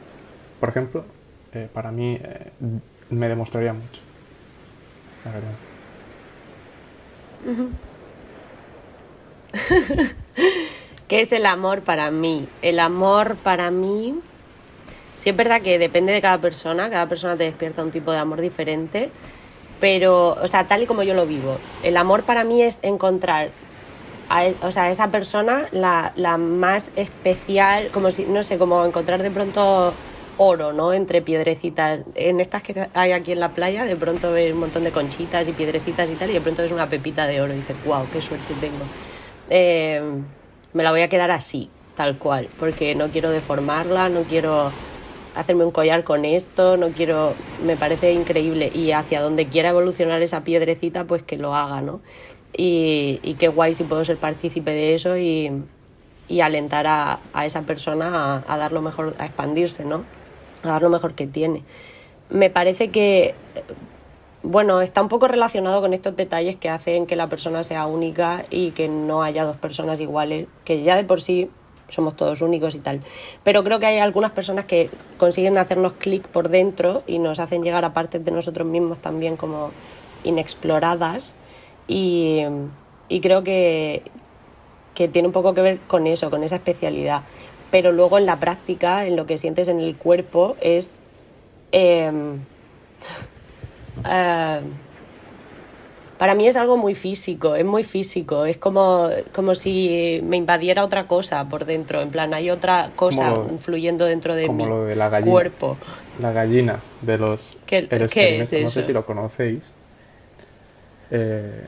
por ejemplo, eh, para mí eh, me demostraría mucho. La verdad. ¿Qué es el amor para mí? El amor para mí, sí es verdad que depende de cada persona, cada persona te despierta un tipo de amor diferente, pero, o sea, tal y como yo lo vivo, el amor para mí es encontrar a, e- o sea, esa persona la, la más especial, como si, no sé, como encontrar de pronto oro, ¿no? Entre piedrecitas. En estas que hay aquí en la playa, de pronto ves un montón de conchitas y piedrecitas y tal, y de pronto ves una pepita de oro y dices, wow, qué suerte tengo. Eh, me la voy a quedar así, tal cual, porque no quiero deformarla, no quiero hacerme un collar con esto, no quiero, me parece increíble y hacia donde quiera evolucionar esa piedrecita, pues que lo haga, ¿no? Y, y qué guay si puedo ser partícipe de eso y, y alentar a, a esa persona a, a dar lo mejor, a expandirse, ¿no? A dar lo mejor que tiene. Me parece que bueno, está un poco relacionado con estos detalles que hacen que la persona sea única y que no haya dos personas iguales, que ya de por sí somos todos únicos y tal. Pero creo que hay algunas personas que consiguen hacernos clic por dentro y nos hacen llegar a partes de nosotros mismos también como inexploradas y, y creo que, que tiene un poco que ver con eso, con esa especialidad. Pero luego en la práctica, en lo que sientes en el cuerpo, es... em, eh, para mí es algo muy físico, es muy físico, es como, como si me invadiera otra cosa por dentro, en plan, hay otra cosa lo- fluyendo dentro de como mi lo de la gallina. cuerpo. La gallina de los ¿Qué- es experimento, no sé eso? si lo conocéis. Eh,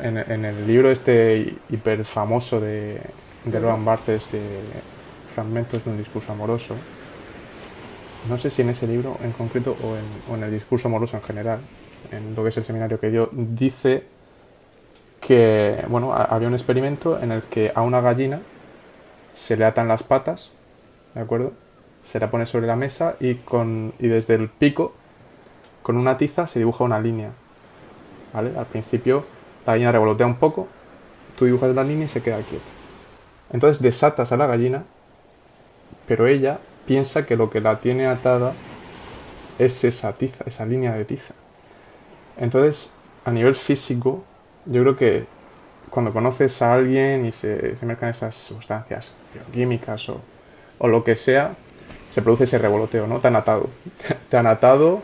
en, en el libro este hiper famoso de, de Roland Barthes de Fragmentos de un discurso amoroso, no sé si en ese libro en concreto o en, o en el discurso amoroso en general, en lo que es el seminario que dio, dice que bueno, ha- había un experimento en el que a una gallina se le atan las patas, ¿de acuerdo? Se la pone sobre la mesa y, con, y desde el pico, con una tiza, se dibuja una línea. ¿Vale? Al principio la gallina revolotea un poco, tú dibujas la línea y se queda quieta. Entonces desatas a la gallina, pero ella piensa que lo que la tiene atada es esa tiza, esa línea de tiza. Entonces, a nivel físico, yo creo que cuando conoces a alguien y se, se mezclan esas sustancias bioquímicas o, lo que sea, se produce ese revoloteo, ¿no? Te han atado. Te han atado,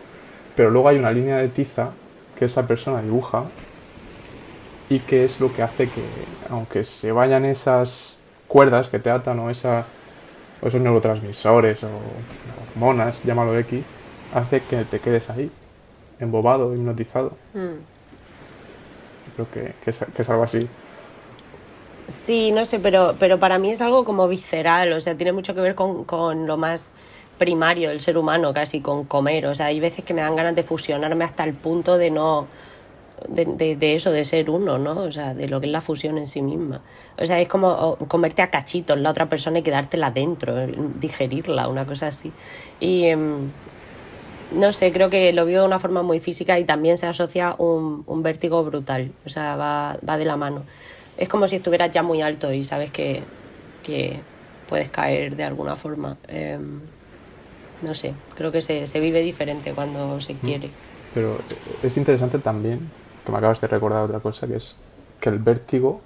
pero luego hay una línea de tiza que esa persona dibuja y que es lo que hace que, aunque se vayan esas cuerdas que te atan o, esa, o esos neurotransmisores o hormonas, llámalo X, hace que te quedes ahí, embobado, hipnotizado. Mm. Creo que, que es, que es algo así. Sí, no sé, pero, pero para mí es algo como visceral, o sea, tiene mucho que ver con, con lo más primario del ser humano, casi con comer. O sea, hay veces que me dan ganas de fusionarme hasta el punto de no. De, de, de eso, de ser uno, ¿no? O sea, de lo que es la fusión en sí misma. O sea, es como comerte a cachitos la otra persona y quedártela dentro, digerirla, una cosa así. Y. em, no sé, creo que lo veo de una forma muy física y también se asocia un, un vértigo brutal, o sea, va, va de la mano. Es como si estuvieras ya muy alto y sabes que, que puedes caer de alguna forma. Eh, no sé, creo que se, se vive diferente cuando se quiere. Pero es interesante también, que me acabas de recordar otra cosa, que es que el vértigo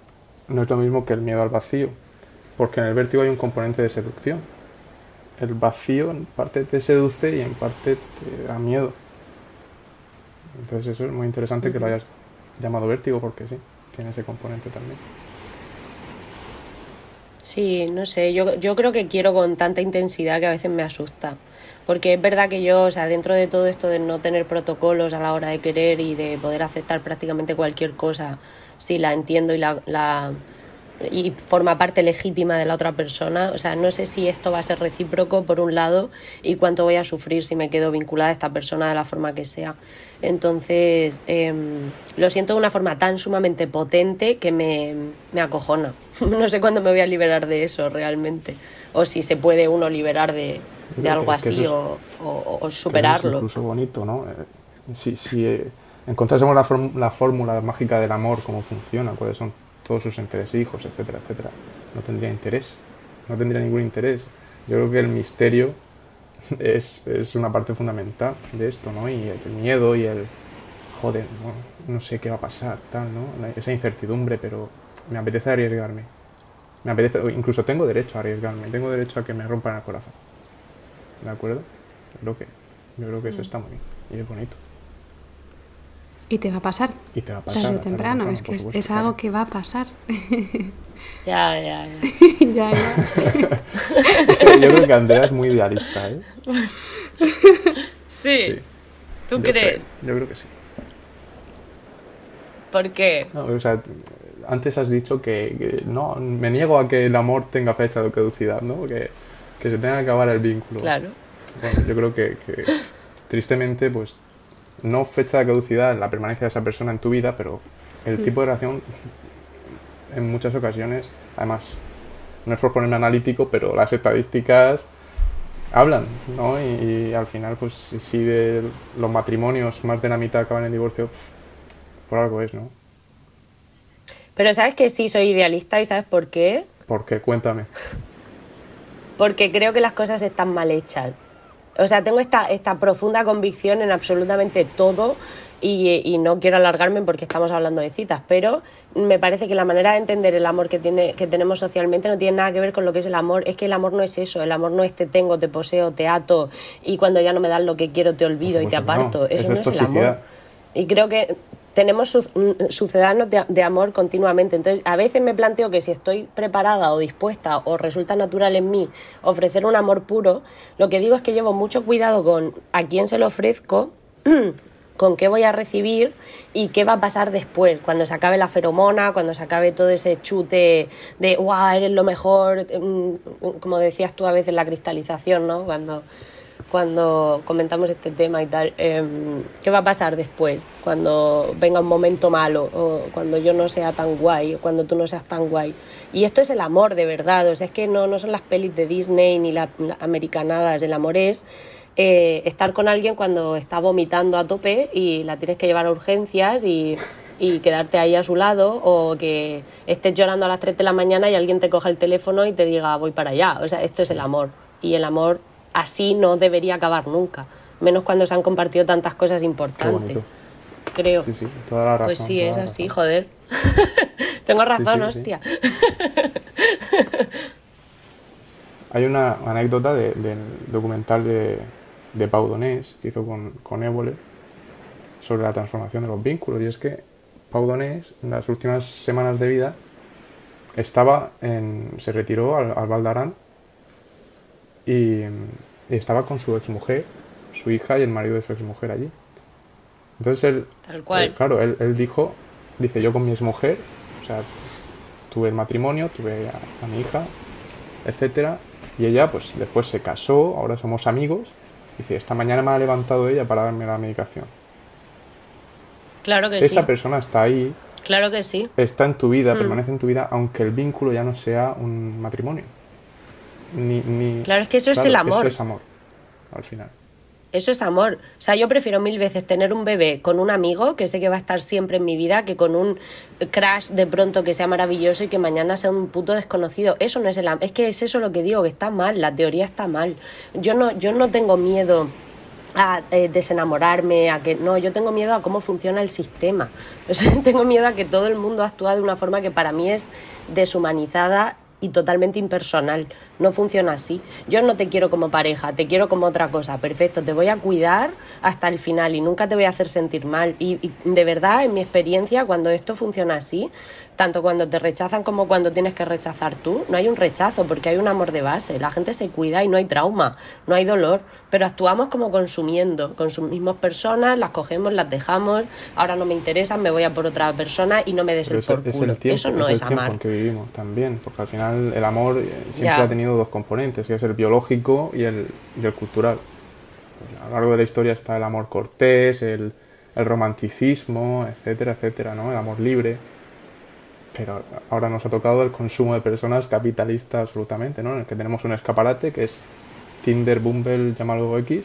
no es lo mismo que el miedo al vacío, porque en el vértigo hay un componente de seducción. El vacío en parte te seduce y en parte te da miedo. Entonces eso es muy interesante que lo hayas llamado vértigo porque sí, tiene ese componente también. Sí, no sé, yo, yo creo que quiero con tanta intensidad que a veces me asusta. Porque es verdad que yo, o sea, dentro de todo esto de no tener protocolos a la hora de querer y de poder aceptar prácticamente cualquier cosa si la entiendo y la, la- y forma parte legítima de la otra persona. O sea, no sé si esto va a ser recíproco por un lado y cuánto voy a sufrir si me quedo vinculada a esta persona de la forma que sea. Entonces, em, lo siento de una forma tan sumamente potente que me, me acojona. No sé cuándo me voy a liberar de eso realmente. O si se puede uno liberar de, de algo que- así es- o, o- o Que eso es superarlo. incluso bonito, ¿no? Eh, Si, si eh, encontrásemos la fórmula mágica del amor, cómo funciona, cuáles son todos sus entresijos, etcétera, etcétera, no tendría interés, no tendría ningún interés. Yo creo que el misterio es, es una parte fundamental de esto, ¿no? Y el miedo y el, joder, no, no sé qué va a pasar, tal, ¿no? Esa incertidumbre, pero me apetece arriesgarme. Me apetece, incluso tengo derecho a arriesgarme, tengo derecho a que me rompan el corazón. ¿De acuerdo? Creo que, yo creo que eso está muy bien y es bonito. Y te va a pasar. Y te va a pasar. Tarde o temprano, es que es, supuesto, es claro. algo que va a pasar. Ya, ya, ya. ya, ya. Yo creo que Andrea es muy idealista, ¿eh? Sí. Sí. ¿Tú Yo crees? creo- yo creo que sí. ¿Por qué? No, o sea, antes has dicho que, que no, me niego a que el amor tenga fecha de caducidad, ¿no? Que, que se tenga que acabar el vínculo. Claro. Bueno, yo creo que, que, tristemente, pues, no fecha de caducidad la permanencia de esa persona en tu vida, pero el tipo de relación, en muchas ocasiones, además, no es por ponerme analítico, pero las estadísticas hablan, ¿no? Y, y al final, pues, si- de los matrimonios más de la mitad acaban en divorcio, por algo es, ¿no? Pero sabes que sí soy idealista y sabes por qué? Porque, cuéntame. Porque creo que las cosas están mal hechas. O sea, tengo esta, esta profunda convicción en absolutamente todo y, y no quiero alargarme porque estamos hablando de citas, pero me parece que la manera de entender el amor que, tiene, que tenemos socialmente no tiene nada que ver con lo que es el amor. Es que el amor no es eso, el amor no es te tengo, te poseo, te ato y cuando ya no me das lo que quiero te olvido y te no. aparto. Eso, Eso no es es el amor. Y creo que tenemos mm, sucedáneos de, de amor continuamente. Entonces, a veces me planteo que si estoy preparada o dispuesta o resulta natural en mí ofrecer un amor puro, lo que digo es que llevo mucho cuidado con a quién se lo ofrezco. con qué voy a recibir y qué va a pasar después, cuando se acabe la feromona, cuando se acabe todo ese chute de, wow, eres lo mejor, mm, como decías tú a veces, la cristalización, ¿no? Cuando, cuando comentamos este tema y tal, em, ¿qué va a pasar después? Cuando venga un momento malo, o cuando yo no sea tan guay, o cuando tú no seas tan guay. Y esto es el amor de verdad, o sea, es que no, no son las pelis de Disney ni las americanadas, el amor es eh, estar con alguien cuando está vomitando a tope y la tienes que llevar a urgencias y, y quedarte ahí a su lado, o que estés llorando a las 3 de la mañana y alguien te coja el teléfono y te diga voy para allá. O sea, esto es el amor. Y el amor así no debería acabar nunca, menos cuando se han compartido tantas cosas importantes. Creo. Sí, sí, toda la razón. pues sí, es así, razón. joder. Tengo razón, sí, sí. hostia. Hay una anécdota de- del documental de, de Pau Donés que hizo con, con Évole sobre la transformación de los vínculos. Y es que Pau Donés, en las últimas semanas de vida, estaba en, se retiró al, al Val d'Aran y, y estaba con su exmujer, su hija y el marido de su exmujer allí. Entonces él, Tal cual. eh, claro, él, él dijo, dice yo con mi exmujer, o sea, tuve el matrimonio, tuve a, a mi hija, etcétera, y ella pues después se casó, ahora somos amigos, dice, esta mañana me ha levantado ella para darme la medicación. Claro que Esa sí. persona está ahí, Claro que sí. está en tu vida, Hmm. permanece en tu vida, aunque el vínculo ya no sea un matrimonio. Ni, ni- Claro, es que eso es el amor. Eso es amor, al final. Eso es amor. O sea, yo prefiero mil veces tener un bebé con un amigo que sé que va a estar siempre en mi vida que con un crash de pronto que sea maravilloso y que mañana sea un puto desconocido. Eso no es el amor. Es que es eso lo que digo, que está mal, la teoría está mal. Yo no, yo no tengo miedo a eh, desenamorarme, a que no, yo tengo miedo a cómo funciona el sistema. O sea, tengo miedo a que todo el mundo actúa de una forma que para mí es deshumanizada y totalmente impersonal. No funciona así. Yo no te quiero como pareja, te quiero como otra cosa. Perfecto, te voy a cuidar hasta el final y nunca te voy a hacer sentir mal. Y, de verdad, en mi experiencia, cuando esto funciona así, tanto cuando te rechazan como cuando tienes que rechazar tú, no hay un rechazo porque hay un amor de base. La gente se cuida y no hay trauma, no hay dolor, pero actuamos como consumiendo. Consumimos personas, las cogemos, las dejamos, ahora no me interesan, me voy a por otra persona y no me des el eso, por es culo. el tiempo, Eso no es es, el amar. en que vivimos también, porque al final el amor siempre Ya. ha tenido dos componentes, que es el biológico y el, y el cultural. Pues a lo largo de la historia está el amor cortés, el, el romanticismo, etcétera, etcétera, ¿no? El amor libre. Pero ahora nos ha tocado el consumo de personas capitalista absolutamente, ¿no? En el que tenemos un escaparate que es Tinder, Bumble, llámalo X,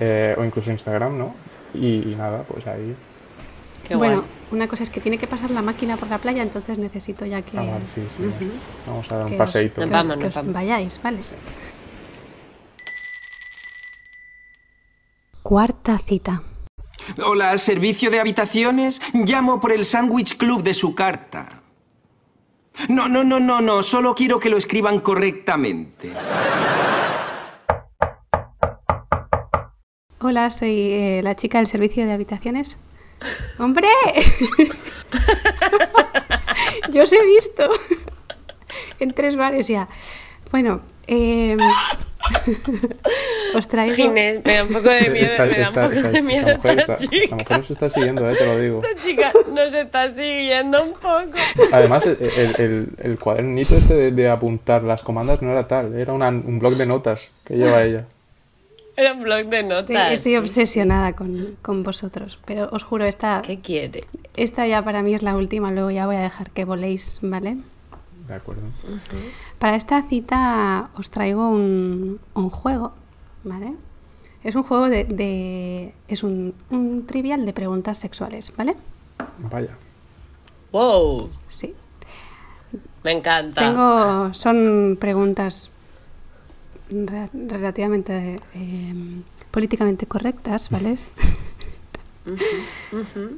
eh, o incluso Instagram, ¿no? Y, y nada, pues ahí... Qué bueno, guay. una cosa es que tiene que pasar la máquina por la playa, entonces necesito ya que, Ah, vale, sí, sí. Vamos a dar que un os- paseíto. que- Nos vamos, que nos os vamos. vayáis, ¿vale? Cuarta cita. Hola, servicio de habitaciones. Llamo por el Sandwich Club de su carta. No, no, no, no, no. Solo quiero que lo escriban correctamente. Hola, soy eh, la chica del servicio de habitaciones. ¡Hombre! Yo os he visto en tres bares ya. Bueno, eh, os traigo... Ginés, me da un poco de miedo, Esta- me da esta- un poco esta- de esta miedo mujer esta chica. mujer nos está siguiendo, eh, te lo digo. Esta chica nos está siguiendo un poco. Además, el, el- el- el cuadernito este de, de apuntar las comandas no era tal, era una- un blog de notas que lleva ella. Era un blog de notas. Estoy, estoy obsesionada con, con vosotros, pero os juro, esta, ¿Qué quiere? esta ya para mí es la última, luego ya voy a dejar que voléis, ¿vale? De acuerdo. Para esta cita os traigo un, un juego, ¿vale? Es un juego de... de- es un, un trivial de preguntas sexuales, ¿vale? Vaya. Wow, Sí. me encanta. Tengo... Son preguntas re- relativamente eh, políticamente correctas, ¿vale?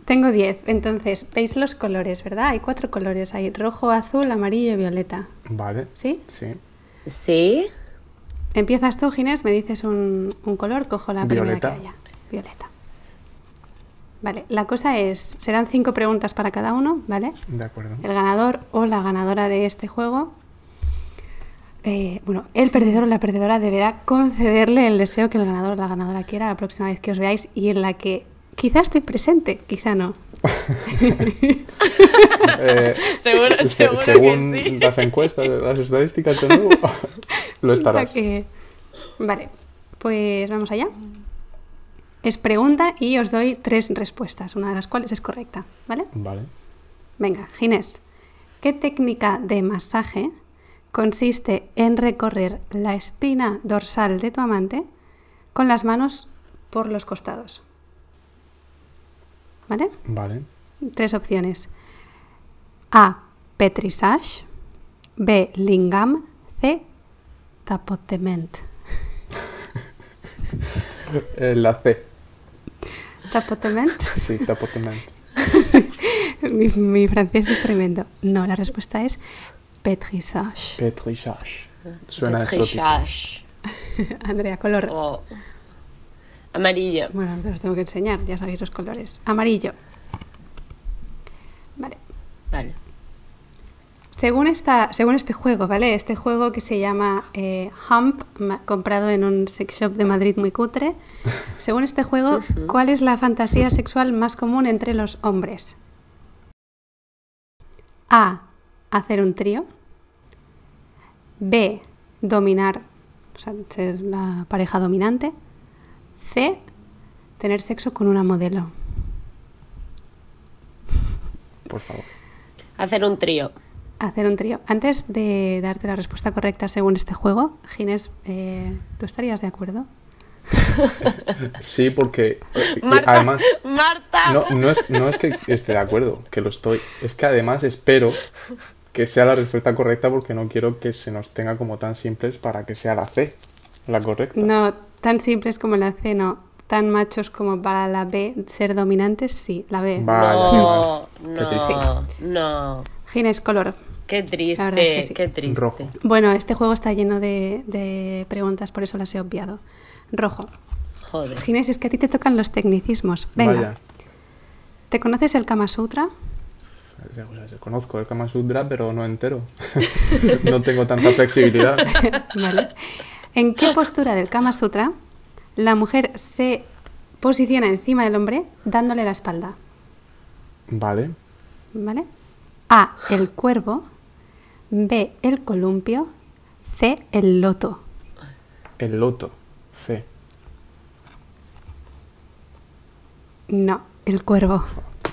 Tengo 10, entonces, veis los colores, ¿verdad? Hay cuatro colores, hay rojo, azul, amarillo y violeta. Vale. ¿Sí? Sí. ¿Sí? Empiezas tú, Ginés, me dices un, un color, cojo la Violeta. primera que haya. Violeta. Vale, la cosa es, serán cinco preguntas para cada uno, ¿vale? De acuerdo. El ganador o la ganadora de este juego, eh, bueno, el perdedor o la perdedora deberá concederle el deseo que el ganador o la ganadora quiera la próxima vez que os veáis y en la que quizá estoy presente, quizá no. Eh, Seguro, se- seguro según que sí. las encuestas, las estadísticas de nuevo, lo estarás. Que- Vale, pues vamos allá. Es pregunta y os doy tres respuestas, una de las cuales es correcta, ¿vale? Vale. Venga, Ginés, ¿qué técnica de masaje consiste en recorrer la espina dorsal de tu amante con las manos por los costados? ¿Vale? Vale. Tres opciones. A. Petrisage. B. Lingam. C. Tapotement. Eh, la C. Tapotement. Sí, tapotement. mi, mi francés es tremendo. No, la respuesta es Petrisage. Petrisage. Suena exótico. Petrishage. Andrea, color. Oh. Amarillo. Bueno, te los tengo que enseñar, ya sabéis los colores. Amarillo. Vale. Vale. Según, esta, según este juego, ¿vale? Este juego que se llama eh, Hump, comprado en un sex shop de Madrid muy cutre. Según este juego, ¿cuál es la fantasía sexual más común entre los hombres? A. Hacer un trío. B. Dominar, o sea, ser la pareja dominante. C. Tener sexo con una modelo. Por favor. Hacer un trío. Hacer un trío. Antes de darte la respuesta correcta según este juego, Ginés, eh, ¿tú estarías de acuerdo? Sí, porque eh, Marta. además Marta. no, no, es, no es que esté de acuerdo, que lo estoy. Es que además espero que sea la respuesta correcta porque no quiero que se nos tenga como tan simples para que sea la C, la correcta. No, tan simples como la C, no. Tan machos como para la B ser dominantes, sí, la B. No. Qué no, triste. no. Ginés, color. Qué triste, La verdad es que sí. qué triste. Rojo. Bueno, este juego está lleno de, de preguntas, por eso las he obviado. Rojo. Joder. Ginés, es que a ti te tocan los tecnicismos. Venga, Vaya. ¿te conoces el Kama Sutra? O sea, conozco el Kama Sutra, pero no entero. no tengo tanta flexibilidad. Vale. ¿En qué postura del Kama Sutra la mujer se posiciona encima del hombre dándole la espalda? Vale. ¿Vale? A. El cuervo. B. El columpio. C. El loto. El loto. C. No, el cuervo.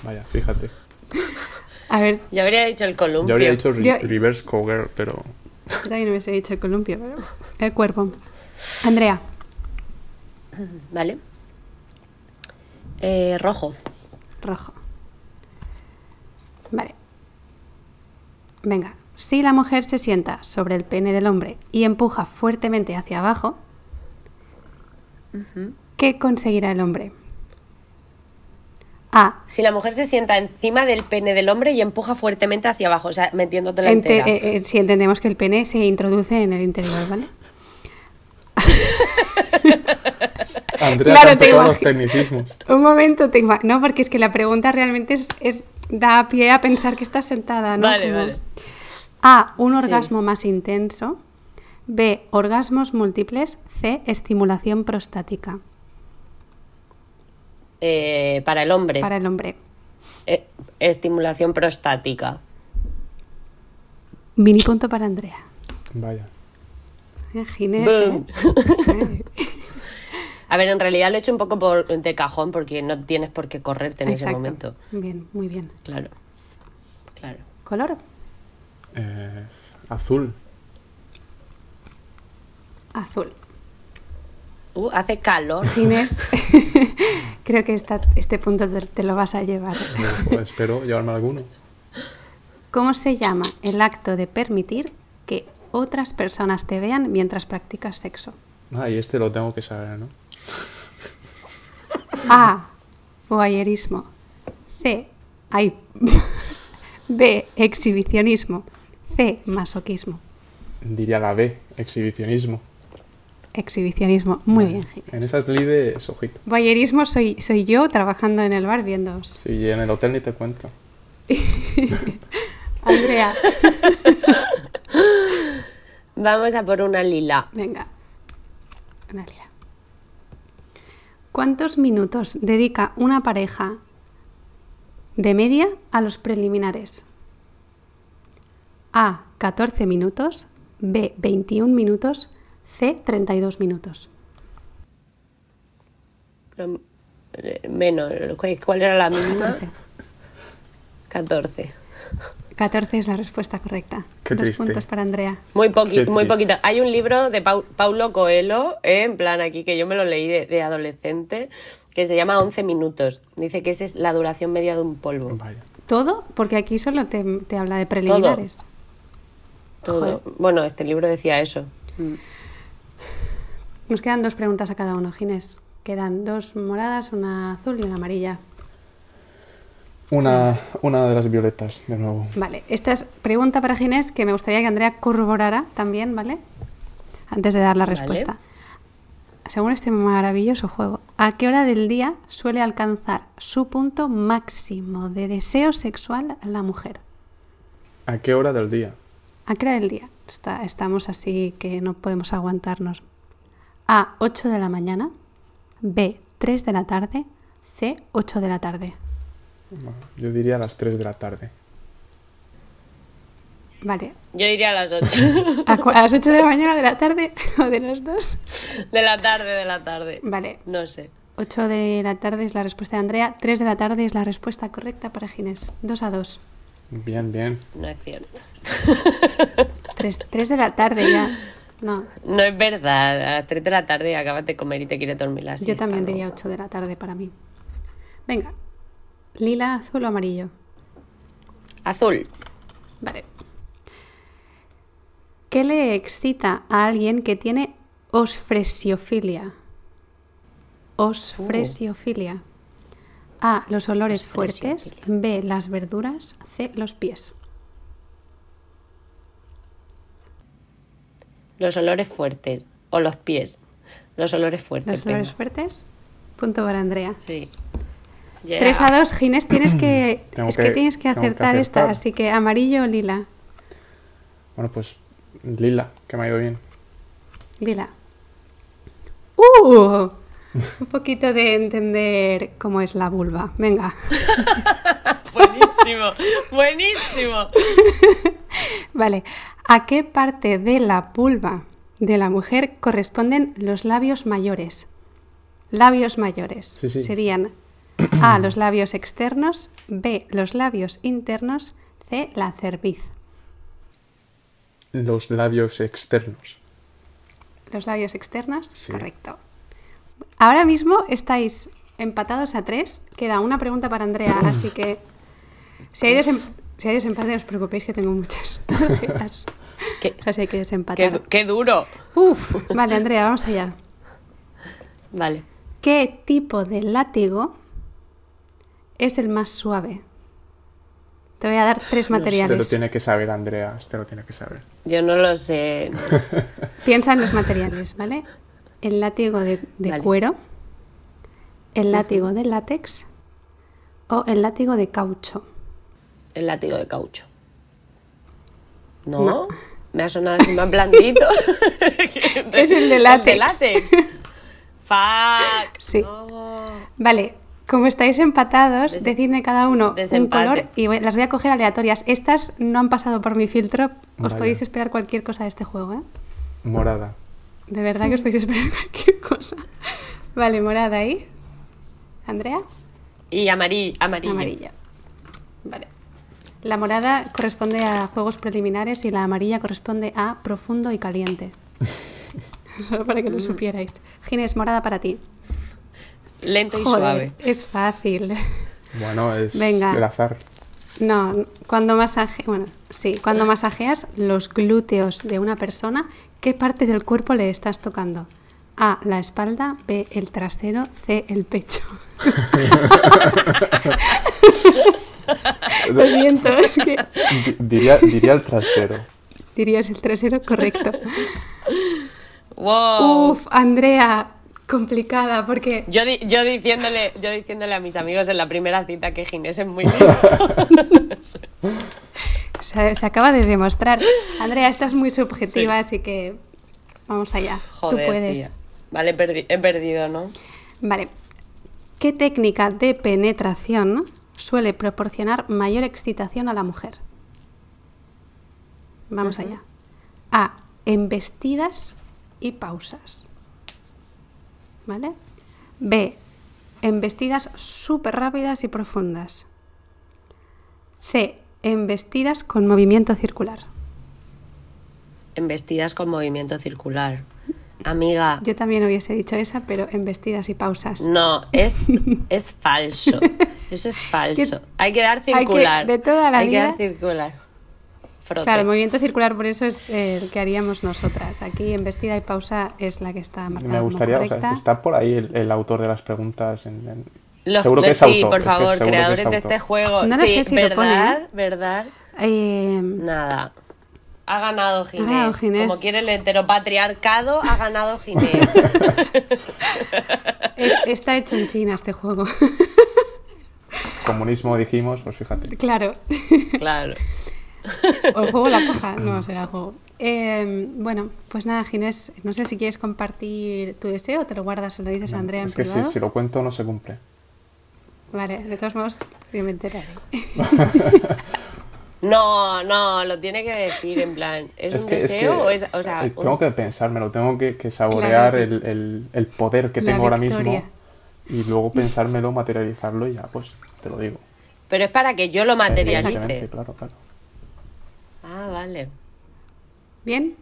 Vaya, fíjate. A ver, Yo habría dicho el columpio. Yo habría dicho re- Yo- reverse cowgirl, pero también hubiese dicho el columpio, pero el cuervo. Andrea, Vale. Eh, rojo. rojo. Vale. Venga, si la mujer se sienta sobre el pene del hombre y empuja fuertemente hacia abajo, ¿qué conseguirá el hombre? A. Si la mujer se sienta encima del pene del hombre y empuja fuertemente hacia abajo, o sea, metiéndote la ente- entera. eh, eh, si entendemos que el pene se introduce en el interior, ¿vale? Andrea Claro, te los tecnicismos. Un momento, te no, porque es que la pregunta realmente es, es- da pie a pensar que estás sentada, ¿no? Vale, Como- vale. A, un Sí. orgasmo más intenso. B, orgasmos múltiples. C, estimulación prostática Eh, para el hombre. para el hombre. Eh, estimulación prostática. Mini punto para Andrea. Vaya. Ginés. ¿eh? A ver, en realidad lo he hecho un poco por, de cajón porque no tienes por qué correrte en ese momento. Bien, muy bien. Claro. Claro. ¿Color? Eh, azul. Azul. Uh, hace calor. Ginés, creo que esta- este punto te, te lo vas a llevar. Pues espero llevarme alguno. ¿Cómo se llama el acto de permitir que otras personas te vean mientras practicas sexo? Ah, y este lo tengo que saber, ¿no? A. Voyerismo. C. Ay. B. Exhibicionismo. C. Masoquismo. Diría la B, exhibicionismo. Exhibicionismo. Muy bien, Gina. En esas lides, ojito. Voyerismo soy, soy yo trabajando en el bar viéndoos. Sí, y en el hotel ni te cuento. Andrea. Vamos a por una lila. Venga. Una lila. ¿Cuántos minutos dedica una pareja de media a los preliminares? A. 14 minutos. B. 21 minutos. C. 32 minutos. Lo- eh, Menos. ¿cu- ¿Cuál era la mínima? 14. 14. 14 es la respuesta correcta. Qué Dos triste. puntos para Andrea. Muy, poqui- muy poquito. Hay un libro de Pau- Paulo Coelho, eh, en plan aquí, que yo me lo leí de, de adolescente, que se llama 11 minutos. Dice que esa es la duración media de un polvo. Vaya. ¿Todo? Porque aquí solo te, te habla de preliminares. Todo. Joder. Bueno, este libro decía eso. Mm. Nos quedan dos preguntas a cada uno, Ginés. Quedan dos moradas, una azul y una amarilla. Una, una de las violetas, de nuevo. Vale, esta es pregunta para Ginés que me gustaría que Andrea corroborara también, ¿vale? Antes de dar la Vale. respuesta. Según este maravilloso juego, ¿a qué hora del día suele alcanzar su punto máximo de deseo sexual la mujer? ¿A qué hora del día? ¿A qué hora del día? Está- estamos así que no podemos aguantarnos. A, 8 de la mañana. B, 3 de la tarde. C, 8 de la tarde. Yo diría a las 3 de la tarde. Vale. Yo diría a las 8. ¿A, a las 8 de la mañana, de la tarde o de las 2? de la tarde, de la tarde. Vale. No sé. 8 de la tarde es la respuesta de Andrea. 3 de la tarde es la respuesta correcta para Ginés. 2 a 2. Bien, bien. No es cierto. 3, de la tarde ya. No, No es verdad. A las 3 de la tarde acabas de comer y te quieres dormir la yo siesta, también ¿no? diría 8 de la tarde para mí. Venga. Lila, azul o amarillo. Azul. Vale. ¿Qué le excita a alguien que tiene osfresiofilia? Osfresiofilia. A. Los olores fuertes. B. Las verduras. C. Los pies. Los olores fuertes. O los pies. Los olores fuertes. Los olores fuertes. Punto para Andrea. Sí. 3 a 2, Ginés, tienes que, es que, que- tienes que acertar esta, así que amarillo o lila. Bueno, pues lila, que me ha ido bien. Lila. ¡Uh! Un poquito de entender cómo es la vulva. Venga. Buenísimo. Buenísimo. Vale. ¿A qué parte de la vulva de la mujer corresponden los labios mayores? Labios mayores. Sí, sí. Serían A, los labios externos, B, los labios internos, C, la cerviz. Los labios externos. Los labios externos, Sí. correcto. Ahora mismo estáis empatados a tres. Queda una pregunta para Andrea, así que si hay, desem- si hay desempate, no os preocupéis que tengo muchas. tarjetas. Qué- O sea, si hay que desempatar. qué duro. Uf, vale, Andrea, vamos allá. Vale. ¿Qué tipo de látigo es el más suave? Te voy a dar tres Este lo materiales. tiene que saber, Andrea. Este lo tiene que saber. Yo no lo sé. no lo sé. Piensa en los materiales, ¿vale? El látigo de, de Vale. cuero, el látigo de látex o el látigo de caucho. El látigo de caucho. ¿No? No. Me ha sonado así más blandito. Es el de látex. látex. Fuck. Sí. No. Vale, como estáis empatados, Des- decidme cada uno un color y voy- las voy a coger aleatorias. Estas no han pasado por mi filtro. Os Vaya. podéis esperar cualquier cosa de este juego, ¿eh? Morada. De verdad que os podéis esperar cualquier cosa. Vale, morada ahí. Andrea, Y. Amarillo. amarilla. Vale. La morada corresponde a juegos preliminares y la amarilla corresponde a profundo y caliente. Solo para que Mm. lo supierais. Ginés, morada para ti. Lento y Joder, suave. es fácil. Bueno, es Venga. el azar. No, cuando masaje, bueno, sí, cuando masajeas los glúteos de una persona, ¿qué parte del cuerpo le estás tocando? A, la espalda, B, el trasero, C, el pecho. Lo siento, es que Di- Diría, diría el trasero. dirías el trasero correcto. Wow. Uf, Andrea, complicada porque Yo, di- yo diciéndole, yo diciéndole a mis amigos en la primera cita que Ginés es muy se, se acaba de demostrar. Andrea, esta es muy subjetiva, así que vamos allá. Joder, Tú puedes. tía. Vale, perdi- he perdido, ¿no? Vale. ¿Qué técnica de penetración suele proporcionar mayor excitación a la mujer? Vamos allá. A. Embestidas y pausas. ¿Vale? B. Embestidas súper rápidas y profundas. C. Embestidas con movimiento circular. Embestidas con movimiento circular. Amiga, Yo también hubiese dicho esa, pero embestidas y pausas. no, es, es falso. Eso es falso. Que- Hay que dar hay que- circular. de toda la Hay que vida- dar circular. Frote. Claro, el movimiento circular por eso es eh, el que haríamos nosotras. Aquí embestida y pausa es la que está marcada Me gustaría, como o sea, está por ahí el, el autor de las preguntas. En, en- Los- seguro que es sí, autor. por es que favor, que es creadores de este juego. No lo sí, sé si lo ¿verdad? pone, ¿eh? ¿Verdad? Eh, Nada. Ha ganado Ginés. ganado Ginés. Como quiere el heteropatriarcado, ha ganado Ginés. es- está hecho en China este juego. Comunismo dijimos, pues fíjate. claro. claro. O el juego la coja. No, será el juego. Eh, bueno, pues nada, Ginés, no sé si quieres compartir tu deseo o te lo guardas o lo dices a Andrea en es que si, privado. si lo cuento no se cumple. Vale, de todos modos, yo me enteraré. No, no, lo tiene que decir en plan. ¿Es, un que, deseo o es.? O sea, eh, un- tengo que pensármelo, tengo que, que saborear Claro. el, el- el poder que La tengo ahora mismo y luego pensármelo, materializarlo y ya, pues te lo digo. Pero es para que yo lo materialice. claro, claro. Ah, vale. ¿Bien?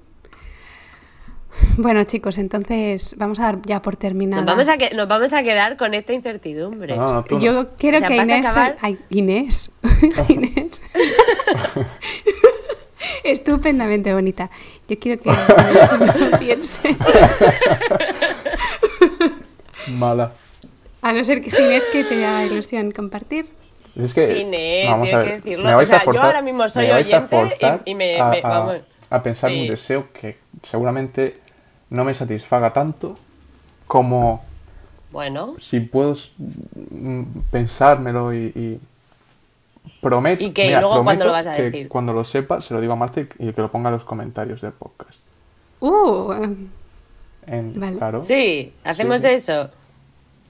Bueno, chicos, entonces vamos a dar ya por terminada. Nos vamos, a que- nos vamos a quedar con esta incertidumbre. No, no, tú no. Yo quiero O sea, que Inés. acabar- Ay, Inés. Inés. Estupendamente bonita. Yo quiero que Inés no lo piense. Mala. A no ser que Inés que te haga ilusión compartir. Es que, Ginés, vamos a ver, que decirlo. me vais O sea, a forzar, yo ahora mismo soy me vais a oyente y- forzar y me- a, me- vamos. a pensar Sí. un deseo que seguramente no me satisfaga tanto como Bueno, si puedo mm, pensármelo y, y prometo. ¿Y mira, luego prometo lo vas a que decir? Cuando lo sepa, se lo digo a Marta y y que lo ponga en los comentarios del podcast. Uh, En- Vale. Claro. sí, hacemos sí. eso.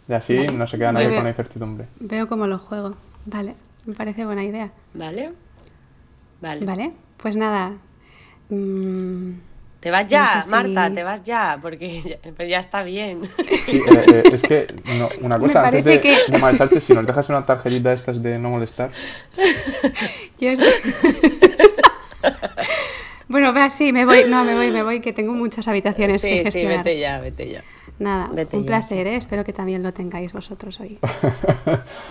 Y así no se queda nadie con la incertidumbre. veo cómo lo juego. Vale, me parece buena idea. ¿Vale? Vale. Vale, pues nada. mm, Te vas ya, No sé si- Marta, te vas ya, porque ya, pero ya está bien. Sí, eh, eh, es que no, una cosa, Me antes de, que- de marcharte, si nos dejas una tarjetita de estas de no molestar, yo estoy- bueno, vea, sí, me voy, no, me voy, me voy, que tengo muchas habitaciones que sí, sí, gestionar. vete ya, vete ya. Nada, Vete un ya, placer, ¿eh? espero que también lo tengáis vosotros hoy.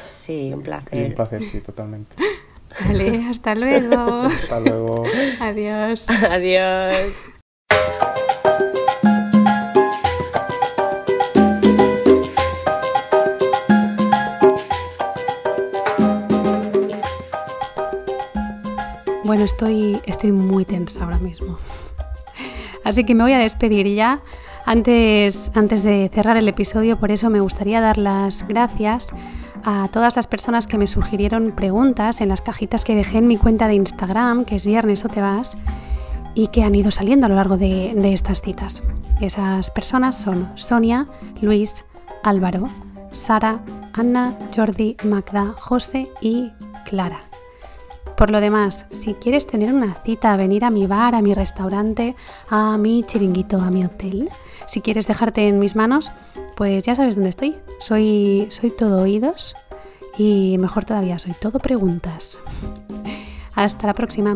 Sí, un y un placer. placer, sí, totalmente. Vale, hasta luego. Hasta luego. Adiós. Adiós. Bueno, estoy, estoy muy tensa ahora mismo. Así que me voy a despedir ya. Antes, antes de cerrar el episodio, por eso me gustaría dar las gracias a todas las personas que me sugirieron preguntas en las cajitas que dejé en mi cuenta de Instagram, que es Viernes o Te Vas, y que han ido saliendo a lo largo de, de estas citas. Esas personas son Sonia, Luis, Álvaro, Sara, Ana, Jordi, Magda, José y Clara. Por lo demás, si quieres tener una cita, venir a mi bar, a mi restaurante, a mi chiringuito, a mi hotel, si quieres dejarte en mis manos, pues ya sabes dónde estoy. Soy, soy todo oídos y mejor todavía, soy todo preguntas. Hasta la próxima.